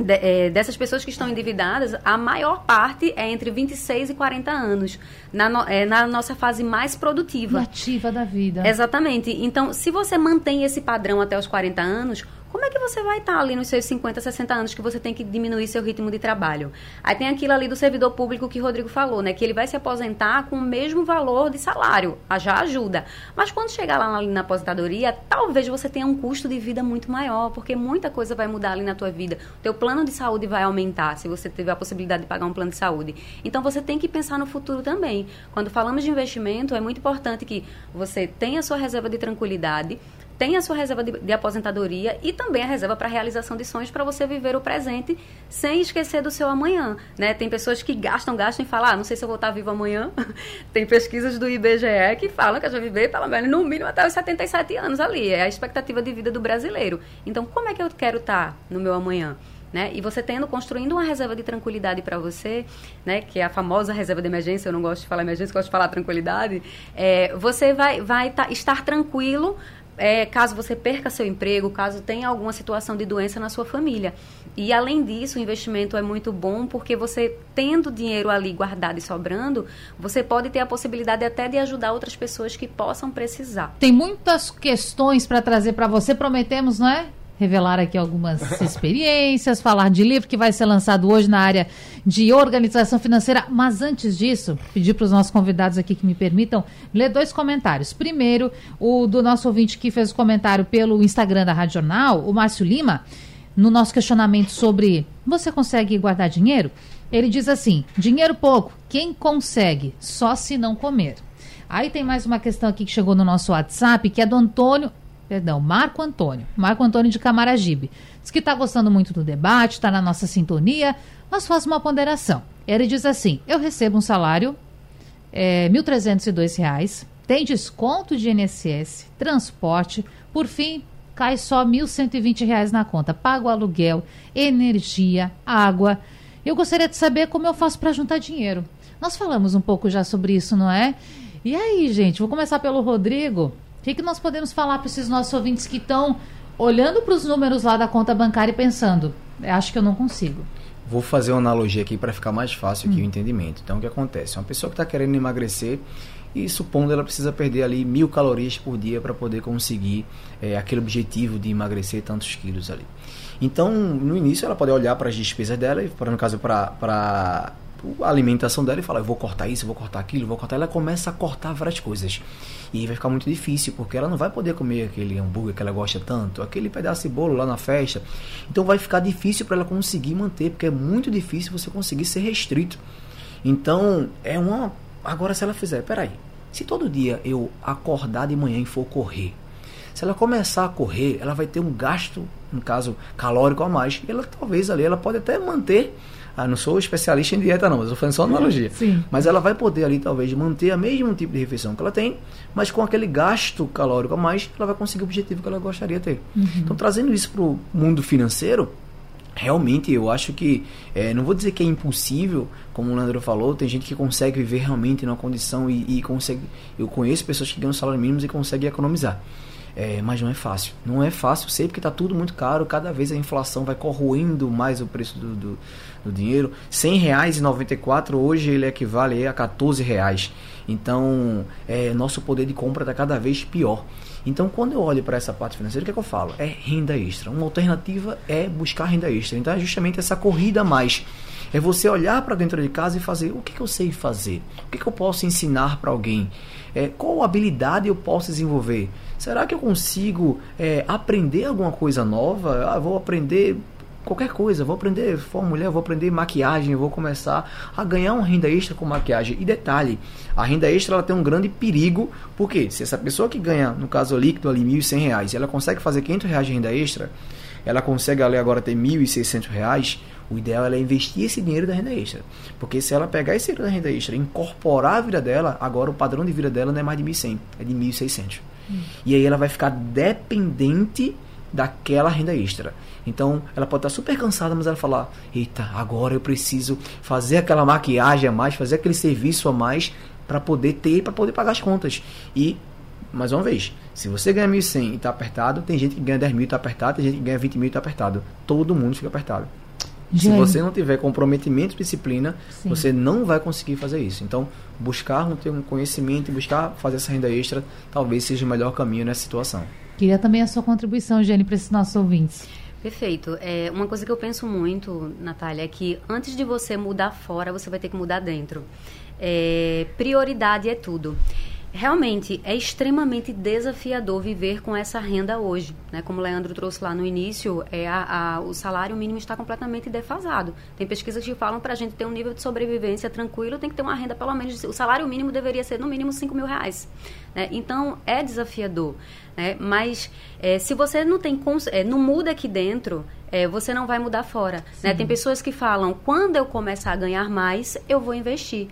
de, é, dessas pessoas que estão endividadas, a maior parte é entre 26 e 40 anos, na, no, é, na nossa fase mais produtiva. Ativa da vida. Exatamente. Então, se você mantém esse padrão até os 40 anos, como é que você vai estar ali nos seus 50, 60 anos que você tem que diminuir seu ritmo de trabalho? Aí tem aquilo ali do servidor público que o Rodrigo falou, né? Que ele vai se aposentar com o mesmo valor de salário. Ah, já ajuda. Mas quando chegar lá na, aposentadoria, talvez você tenha um custo de vida muito maior, porque muita coisa vai mudar ali na tua vida. O teu plano de saúde vai aumentar se você tiver a possibilidade de pagar um plano de saúde. Então você tem que pensar no futuro também. Quando falamos de investimento, é muito importante que você tenha a sua reserva de tranquilidade, tem a sua reserva de, de aposentadoria e também a reserva para realização de sonhos para você viver o presente sem esquecer do seu amanhã, né? Tem pessoas que gastam, gastam e falam, ah, não sei se eu vou estar vivo amanhã. tem pesquisas do IBGE que falam que gente vai viver pelo menos no mínimo até os 77 anos ali, é a expectativa de vida do brasileiro. Então, como é que eu quero estar no meu amanhã? Né? E você tendo, construindo uma reserva de tranquilidade para você, né? que é a famosa reserva de emergência, eu não gosto de falar emergência, gosto de falar tranquilidade, é, você vai, vai tá, estar tranquilo é, caso você perca seu emprego, caso tenha alguma situação de doença na sua família. E além disso, o investimento é muito bom porque você tendo dinheiro ali guardado e sobrando, você pode ter a possibilidade até de ajudar outras pessoas que possam precisar. Tem muitas questões para trazer para você, prometemos, não é? Revelar aqui algumas experiências, falar de livro que vai ser lançado hoje na área de organização financeira. Mas antes disso, pedir para os nossos convidados aqui que me permitam ler dois comentários. Primeiro, o do nosso ouvinte que fez o comentário pelo Instagram da Rádio Jornal, o Márcio Lima, no nosso questionamento sobre você consegue guardar dinheiro? Ele diz assim: dinheiro pouco, quem consegue? Só se não comer. Aí tem mais uma questão aqui que chegou no nosso WhatsApp, que é do Antônio perdão, Marco Antônio, Marco Antônio de Camaragibe. Diz que está gostando muito do debate, está na nossa sintonia, mas faz uma ponderação. Ele diz assim: eu recebo um salário, é, R$ 1.302, tem desconto de INSS, transporte, por fim, cai só R$ 1.120 na conta. Pago aluguel, energia, água. Eu gostaria de saber como eu faço para juntar dinheiro. Nós falamos um pouco já sobre isso, não é? E aí, gente, vou começar pelo Rodrigo. O que, que nós podemos falar para esses nossos ouvintes que estão olhando para os números lá da conta bancária e pensando, acho que eu não consigo? Vou fazer uma analogia aqui para ficar mais fácil aqui hum. o entendimento. Então, o que acontece? Uma pessoa que está querendo emagrecer e supondo ela precisa perder ali mil calorias por dia para poder conseguir é, aquele objetivo de emagrecer tantos quilos ali. Então, no início, ela pode olhar para as despesas dela, para no caso para a alimentação dela e fala, eu vou cortar isso, eu vou cortar aquilo, eu vou cortar. Ela começa a cortar várias coisas. E vai ficar muito difícil, porque ela não vai poder comer aquele hambúrguer que ela gosta tanto, aquele pedaço de bolo lá na festa. Então vai ficar difícil para ela conseguir manter, porque é muito difícil você conseguir ser restrito. Então, é uma. Agora, se ela fizer, peraí, se todo dia eu acordar de manhã e for correr, se ela começar a correr, ela vai ter um gasto, no caso, calórico a mais. E ela talvez ali, ela pode até manter ah, não sou especialista em dieta não, mas estou fazendo só analogia. Sim. Mas ela vai poder ali talvez manter o mesmo tipo de refeição que ela tem, mas com aquele gasto calórico a mais, ela vai conseguir o objetivo que ela gostaria de ter. Uhum. Então trazendo isso para o mundo financeiro, realmente eu acho que é, não vou dizer que é impossível como o Leandro falou tem gente que consegue viver realmente numa condição e, e consegue eu conheço pessoas que ganham salário mínimo e conseguem economizar é, mas não é fácil. Não é fácil, sei porque está tudo muito caro. Cada vez a inflação vai corroendo mais o preço do, do, do dinheiro. R$ reais e hoje ele equivale a 14 reais. Então, é, nosso poder de compra está cada vez pior. Então, quando eu olho para essa parte financeira, o que, é que eu falo? É renda extra. Uma alternativa é buscar renda extra. Então, é justamente essa corrida a mais. É você olhar para dentro de casa e fazer o que, que eu sei fazer? O que, que eu posso ensinar para alguém? É, qual habilidade eu posso desenvolver? Será que eu consigo é, aprender alguma coisa nova? Ah, vou aprender qualquer coisa, vou aprender mulher, vou aprender maquiagem, vou começar a ganhar uma renda extra com maquiagem. E detalhe, a renda extra ela tem um grande perigo, porque se essa pessoa que ganha, no caso líquido ali, R$ 1.100, ela consegue fazer R$ reais de renda extra, ela consegue ali agora ter R$ 1.600, o ideal é investir esse dinheiro da renda extra. Porque se ela pegar esse dinheiro da renda extra e incorporar a vida dela, agora o padrão de vida dela não é mais de 1.100, é de 1.600. E aí ela vai ficar dependente daquela renda extra. Então ela pode estar super cansada, mas ela falar: Eita, agora eu preciso fazer aquela maquiagem a mais, fazer aquele serviço a mais para poder ter, para poder pagar as contas. E, mais uma vez, se você ganha 1.100 e está apertado, tem gente que ganha 10 mil e está apertado, tem gente que ganha 20 mil e está apertado. Todo mundo fica apertado. Se você não tiver comprometimento e disciplina, Sim. você não vai conseguir fazer isso. Então, buscar um conhecimento e buscar fazer essa renda extra talvez seja o melhor caminho nessa situação. Queria também a sua contribuição, Jenny, para esses nossos ouvintes. Perfeito. É, uma coisa que eu penso muito, Natália, é que antes de você mudar fora, você vai ter que mudar dentro. É, prioridade é tudo. realmente é extremamente desafiador viver com essa renda hoje. Né? Como o Leandro trouxe lá no início, é a, a, o salário mínimo está completamente defasado. Tem pesquisas que falam para a gente ter um nível de sobrevivência tranquilo, tem que ter uma renda pelo menos. O salário mínimo deveria ser no mínimo 5 mil reais. Né? Então é desafiador. Né? Mas é, se você não tem é, não muda aqui dentro, é, você não vai mudar fora. Né? Tem pessoas que falam, quando eu começar a ganhar mais, eu vou investir.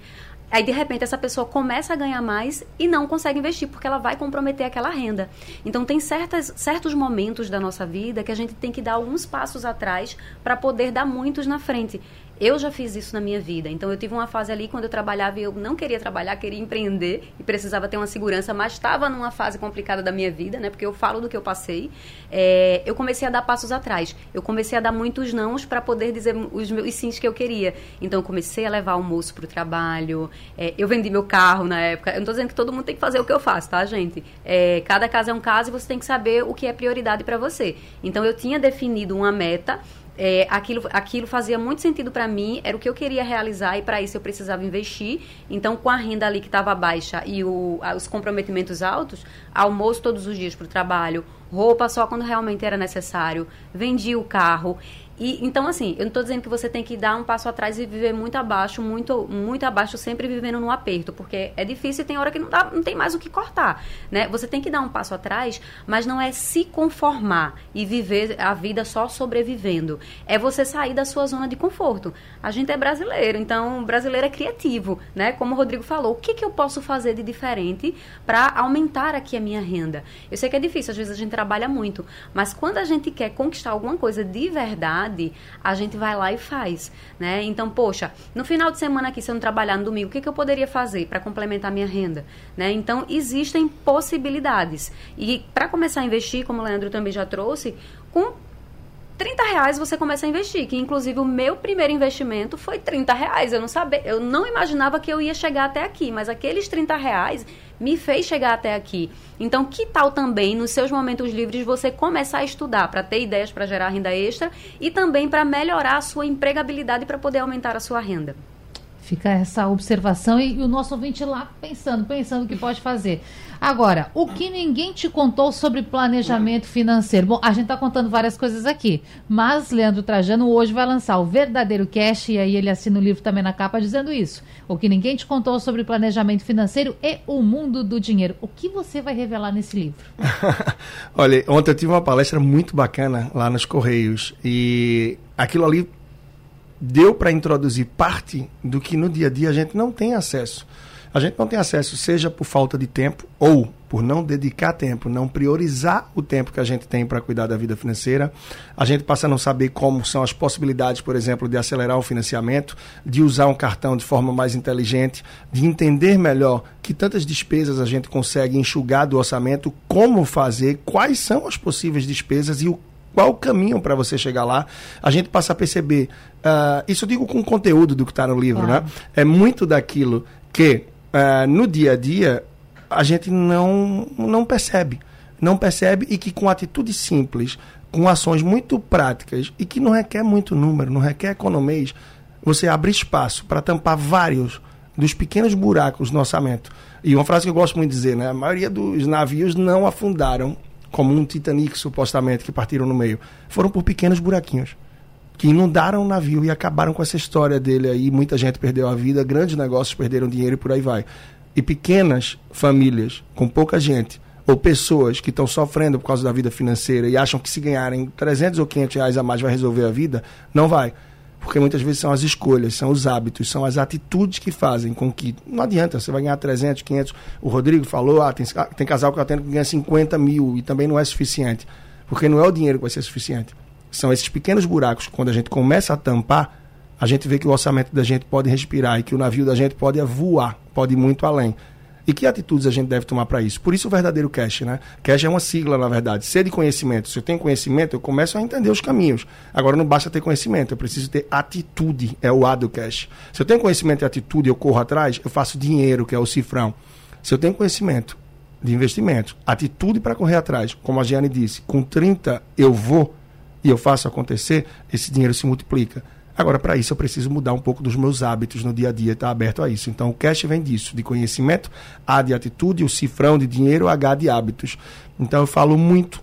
Aí, de repente, essa pessoa começa a ganhar mais e não consegue investir, porque ela vai comprometer aquela renda. Então, tem certas, certos momentos da nossa vida que a gente tem que dar alguns passos atrás para poder dar muitos na frente. Eu já fiz isso na minha vida. Então, eu tive uma fase ali quando eu trabalhava e eu não queria trabalhar, queria empreender e precisava ter uma segurança, mas estava numa fase complicada da minha vida, né? Porque eu falo do que eu passei. É, eu comecei a dar passos atrás. Eu comecei a dar muitos nãos para poder dizer os meus sims que eu queria. Então, eu comecei a levar almoço para o trabalho. É, eu vendi meu carro na época. Eu não estou dizendo que todo mundo tem que fazer o que eu faço, tá, gente? É, cada caso é um caso e você tem que saber o que é prioridade para você. Então, eu tinha definido uma meta é, aquilo, aquilo fazia muito sentido para mim, era o que eu queria realizar e para isso eu precisava investir. Então, com a renda ali que estava baixa e o, os comprometimentos altos, almoço todos os dias para o trabalho, roupa só quando realmente era necessário, vendi o carro. E, então, assim, eu não estou dizendo que você tem que dar um passo atrás e viver muito abaixo, muito, muito abaixo, sempre vivendo no aperto, porque é difícil e tem hora que não, dá, não tem mais o que cortar, né? Você tem que dar um passo atrás, mas não é se conformar e viver a vida só sobrevivendo. É você sair da sua zona de conforto. A gente é brasileiro, então brasileiro é criativo, né? Como o Rodrigo falou, o que, que eu posso fazer de diferente para aumentar aqui a minha renda? Eu sei que é difícil, às vezes a gente trabalha muito, mas quando a gente quer conquistar alguma coisa de verdade, a gente vai lá e faz, né? Então, poxa, no final de semana aqui, se eu não trabalhar no domingo, o que, que eu poderia fazer para complementar minha renda, né? Então, existem possibilidades. E para começar a investir, como o Leandro também já trouxe, com 30 reais você começa a investir, que inclusive o meu primeiro investimento foi 30 reais. Eu não sabia, eu não imaginava que eu ia chegar até aqui, mas aqueles 30 reais me fez chegar até aqui. Então, que tal também, nos seus momentos livres, você começar a estudar para ter ideias para gerar renda extra e também para melhorar a sua empregabilidade para poder aumentar a sua renda? Fica essa observação e, e o nosso ouvinte lá pensando, pensando o que pode fazer. Agora, o que ninguém te contou sobre planejamento financeiro? Bom, a gente está contando várias coisas aqui, mas Leandro Trajano hoje vai lançar o verdadeiro cash e aí ele assina o livro também na capa dizendo isso. O que ninguém te contou sobre planejamento financeiro e o mundo do dinheiro. O que você vai revelar nesse livro? Olha, ontem eu tive uma palestra muito bacana lá nos Correios e aquilo ali deu para introduzir parte do que no dia a dia a gente não tem acesso. A gente não tem acesso, seja por falta de tempo ou por não dedicar tempo, não priorizar o tempo que a gente tem para cuidar da vida financeira. A gente passa a não saber como são as possibilidades, por exemplo, de acelerar o financiamento, de usar um cartão de forma mais inteligente, de entender melhor que tantas despesas a gente consegue enxugar do orçamento, como fazer, quais são as possíveis despesas e o qual o caminho para você chegar lá, a gente passa a perceber. Uh, isso eu digo com o conteúdo do que está no livro, né? É muito daquilo que uh, no dia a dia a gente não, não percebe. Não percebe e que com atitudes simples, com ações muito práticas e que não requer muito número, não requer economês, você abre espaço para tampar vários dos pequenos buracos no orçamento. E uma frase que eu gosto muito de dizer, né? A maioria dos navios não afundaram como um Titanic, supostamente, que partiram no meio. Foram por pequenos buraquinhos que inundaram o navio e acabaram com essa história dele aí. Muita gente perdeu a vida, grandes negócios perderam dinheiro e por aí vai. E pequenas famílias com pouca gente ou pessoas que estão sofrendo por causa da vida financeira e acham que se ganharem 300 ou 500 reais a mais vai resolver a vida, não vai. Porque muitas vezes são as escolhas, são os hábitos, são as atitudes que fazem com que. Não adianta, você vai ganhar 300, 500. O Rodrigo falou: ah, tem, tem casal que eu atendo que ganha 50 mil e também não é suficiente. Porque não é o dinheiro que vai ser suficiente. São esses pequenos buracos que, quando a gente começa a tampar, a gente vê que o orçamento da gente pode respirar e que o navio da gente pode voar, pode ir muito além. E que atitudes a gente deve tomar para isso? Por isso o verdadeiro cash, né? Cash é uma sigla, na verdade. Ser de conhecimento. Se eu tenho conhecimento, eu começo a entender os caminhos. Agora não basta ter conhecimento, eu preciso ter atitude, é o A do cash. Se eu tenho conhecimento e atitude, eu corro atrás, eu faço dinheiro, que é o cifrão. Se eu tenho conhecimento de investimento, atitude para correr atrás, como a Giane disse, com 30 eu vou e eu faço acontecer, esse dinheiro se multiplica. Agora, para isso, eu preciso mudar um pouco dos meus hábitos no dia a dia, estar tá aberto a isso. Então, o cash vem disso, de conhecimento, A de atitude, o cifrão de dinheiro, H de hábitos. Então, eu falo muito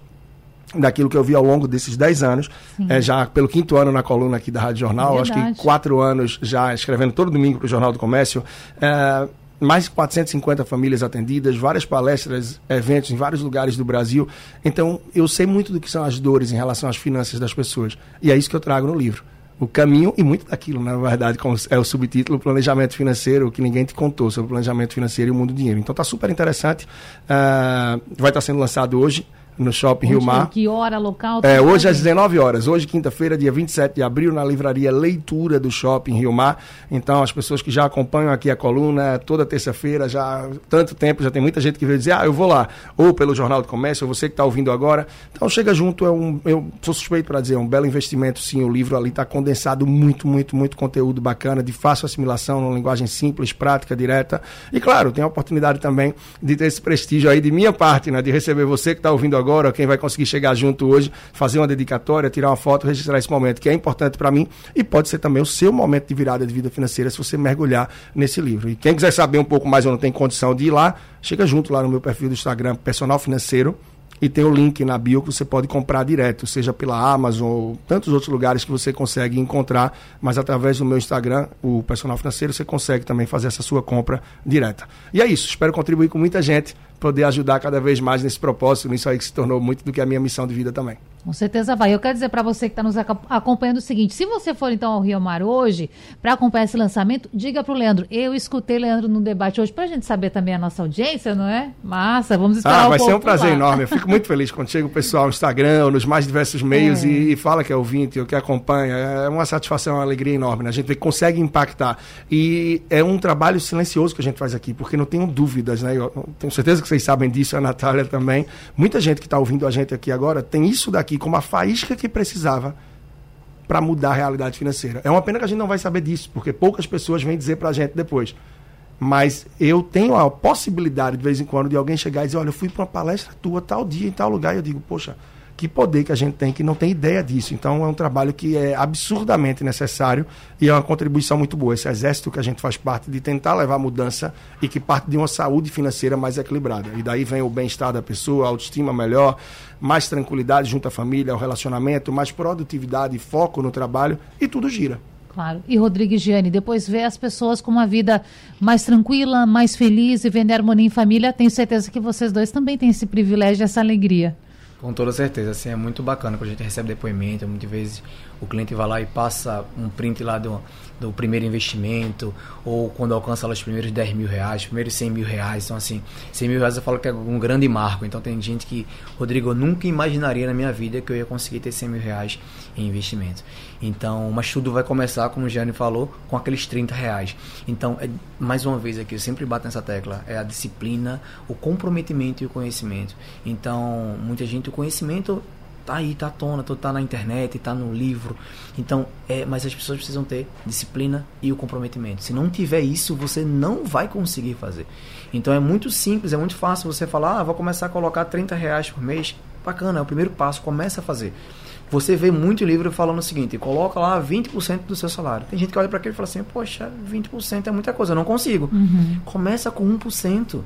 daquilo que eu vi ao longo desses 10 anos, é, já pelo quinto ano na coluna aqui da Rádio Jornal, acho que quatro anos já escrevendo todo domingo para o Jornal do Comércio. É, mais de 450 famílias atendidas, várias palestras, eventos em vários lugares do Brasil. Então, eu sei muito do que são as dores em relação às finanças das pessoas. E é isso que eu trago no livro. O caminho e muito daquilo, na verdade, como é o subtítulo, Planejamento Financeiro, que ninguém te contou sobre o planejamento financeiro e o mundo do dinheiro. Então, está super interessante. Uh, vai estar sendo lançado hoje no Shopping Rio Mar. Que hora local? É, hoje às 19 horas. Hoje, quinta-feira, dia 27 de abril, na livraria Leitura do Shopping Rio Mar. Então, as pessoas que já acompanham aqui a coluna, toda terça-feira, já tanto tempo, já tem muita gente que veio dizer, ah, eu vou lá. Ou pelo Jornal do Comércio, ou você que está ouvindo agora. Então, chega junto, é um, eu sou suspeito para dizer, é um belo investimento, sim. O livro ali está condensado muito, muito, muito conteúdo bacana, de fácil assimilação, numa linguagem simples, prática, direta. E, claro, tem a oportunidade também de ter esse prestígio aí de minha parte, né, de receber você que está ouvindo agora agora, quem vai conseguir chegar junto hoje, fazer uma dedicatória, tirar uma foto, registrar esse momento que é importante para mim e pode ser também o seu momento de virada de vida financeira se você mergulhar nesse livro. E quem quiser saber um pouco mais ou não tem condição de ir lá, chega junto lá no meu perfil do Instagram, Personal Financeiro e tem o link na bio que você pode comprar direto, seja pela Amazon ou tantos outros lugares que você consegue encontrar, mas através do meu Instagram, o Personal Financeiro, você consegue também fazer essa sua compra direta. E é isso, espero contribuir com muita gente, poder ajudar cada vez mais nesse propósito, nisso aí que se tornou muito do que a minha missão de vida também. Com certeza vai. Eu quero dizer para você que está nos acompanhando o seguinte: se você for então ao Rio Mar hoje para acompanhar esse lançamento, diga para o Leandro. Eu escutei Leandro no debate hoje para a gente saber também a nossa audiência, não é? Massa, vamos esperar. Ah, vai um ser um prazer lá. enorme. Eu fico muito feliz quando chega o pessoal no Instagram, nos mais diversos meios é. e, e, fala que é ouvinte ou que acompanha. É uma satisfação, uma alegria enorme. Né? A gente consegue impactar. E é um trabalho silencioso que a gente faz aqui, porque não tenho dúvidas, né? Eu tenho certeza que vocês sabem disso, a Natália também. Muita gente que está ouvindo a gente aqui agora tem isso daqui como a faísca que precisava para mudar a realidade financeira. É uma pena que a gente não vai saber disso, porque poucas pessoas vêm dizer para a gente depois. Mas eu tenho a possibilidade, de vez em quando, de alguém chegar e dizer: Olha, eu fui para uma palestra tua tal dia, em tal lugar, e eu digo: Poxa, que poder que a gente tem que não tem ideia disso. Então é um trabalho que é absurdamente necessário e é uma contribuição muito boa. Esse exército que a gente faz parte de tentar levar mudança e que parte de uma saúde financeira mais equilibrada. E daí vem o bem-estar da pessoa, a autoestima melhor, mais tranquilidade junto à família, ao relacionamento, mais produtividade, foco no trabalho e tudo gira. Claro. E Rodrigo Giane, depois ver as pessoas com uma vida mais tranquila, mais feliz e vender harmonia em família, tenho certeza que vocês dois também têm esse privilégio, essa alegria. Com toda certeza, assim, é muito bacana quando a gente recebe depoimento, muitas vezes o cliente vai lá e passa um print lá do, do primeiro investimento, ou quando alcança os primeiros 10 mil reais, os primeiros 100 mil reais. Então, assim, 100 mil reais eu falo que é um grande marco. Então, tem gente que, Rodrigo, eu nunca imaginaria na minha vida que eu ia conseguir ter 100 mil reais em investimento. Então, mas tudo vai começar, como o Gianni falou, com aqueles 30 reais. Então, é, mais uma vez aqui, eu sempre bato nessa tecla, é a disciplina, o comprometimento e o conhecimento. Então, muita gente, o conhecimento tá aí, tá à tona, tá na internet, tá no livro. Então, é, mas as pessoas precisam ter disciplina e o comprometimento. Se não tiver isso, você não vai conseguir fazer. Então é muito simples, é muito fácil você falar, ah, vou começar a colocar 30 reais por mês. Bacana, é o primeiro passo, começa a fazer. Você vê muito livro falando o seguinte, coloca lá 20% do seu salário. Tem gente que olha para aquilo e fala assim, poxa, 20% é muita coisa, eu não consigo. Uhum. Começa com 1%.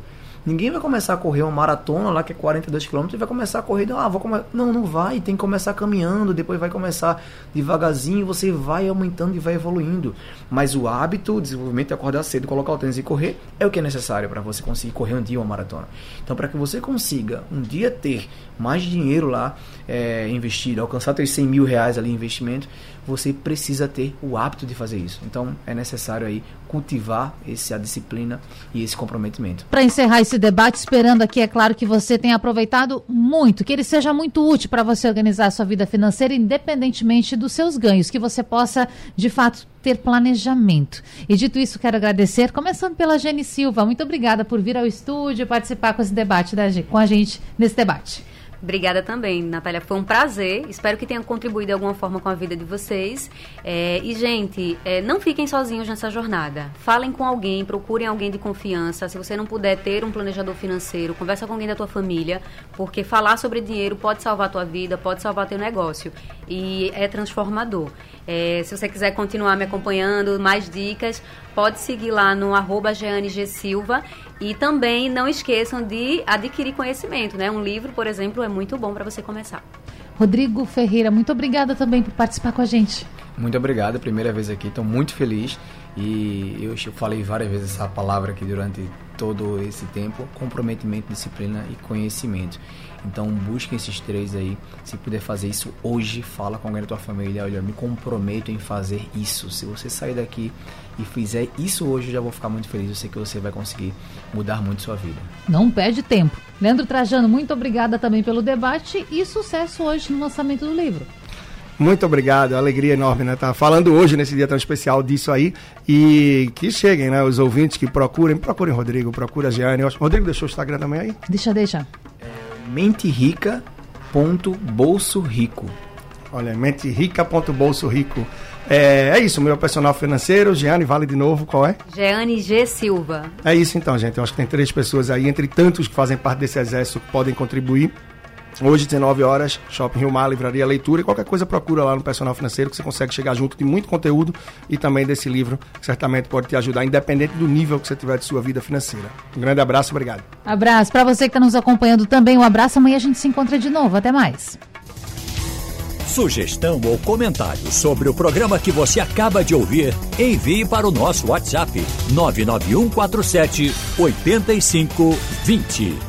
Ninguém vai começar a correr uma maratona lá que é 42 km e vai começar a correr, ah, vou. Não, não vai, tem que começar caminhando, depois vai começar devagarzinho, você vai aumentando e vai evoluindo. Mas o hábito, o desenvolvimento de acordar cedo, colocar o tênis e correr é o que é necessário para você conseguir correr um dia uma maratona. Então, para que você consiga um dia ter mais dinheiro lá é, investido, alcançar seus 100 mil reais ali investimento, você precisa ter o hábito de fazer isso. Então é necessário aí cultivar essa disciplina e esse comprometimento. Para encerrar esse debate, esperando aqui, é claro que você tenha aproveitado muito, que ele seja muito útil para você organizar a sua vida financeira, independentemente dos seus ganhos, que você possa, de fato, ter planejamento. E dito isso, quero agradecer, começando pela Jenny Silva. Muito obrigada por vir ao estúdio e participar com esse debate da, com a gente nesse debate. Obrigada também, Natália. Foi um prazer. Espero que tenha contribuído de alguma forma com a vida de vocês. É, e, gente, é, não fiquem sozinhos nessa jornada. Falem com alguém, procurem alguém de confiança. Se você não puder ter um planejador financeiro, conversa com alguém da tua família, porque falar sobre dinheiro pode salvar a tua vida, pode salvar teu negócio. E é transformador. É, se você quiser continuar me acompanhando, mais dicas, pode seguir lá no arroba Silva e também não esqueçam de adquirir conhecimento, né? Um livro, por exemplo, é muito bom para você começar. Rodrigo Ferreira, muito obrigada também por participar com a gente. Muito obrigado, primeira vez aqui, estou muito feliz e eu falei várias vezes essa palavra aqui durante todo esse tempo: comprometimento, disciplina e conhecimento. Então busque esses três aí. Se puder fazer isso hoje, fala com alguém da tua família. Olha, eu me comprometo em fazer isso. Se você sair daqui e fizer isso hoje, eu já vou ficar muito feliz. Eu sei que você vai conseguir mudar muito sua vida. Não perde tempo. Leandro Trajano, muito obrigada também pelo debate e sucesso hoje no lançamento do livro. Muito obrigado, alegria enorme, né? Tá falando hoje nesse dia tão especial disso aí e que cheguem, né? Os ouvintes que procurem, procurem Rodrigo, procura a Giane. Rodrigo deixou o Instagram também aí? Deixa, deixa. É, menterica.bolso rico. Olha, menterica.bolso rico. É, é isso, meu personal financeiro, Giane, vale de novo, qual é? Giane G. Silva. É isso então, gente. Eu acho que tem três pessoas aí, entre tantos que fazem parte desse exército, que podem contribuir. Hoje, 19 horas, Shopping Rio Mar, Livraria Leitura. E qualquer coisa, procura lá no Personal Financeiro, que você consegue chegar junto de muito conteúdo e também desse livro, que certamente pode te ajudar, independente do nível que você tiver de sua vida financeira. Um grande abraço, obrigado. Abraço. Para você que está nos acompanhando também, um abraço. Amanhã a gente se encontra de novo. Até mais. Sugestão ou comentário sobre o programa que você acaba de ouvir, envie para o nosso WhatsApp 99147 8520.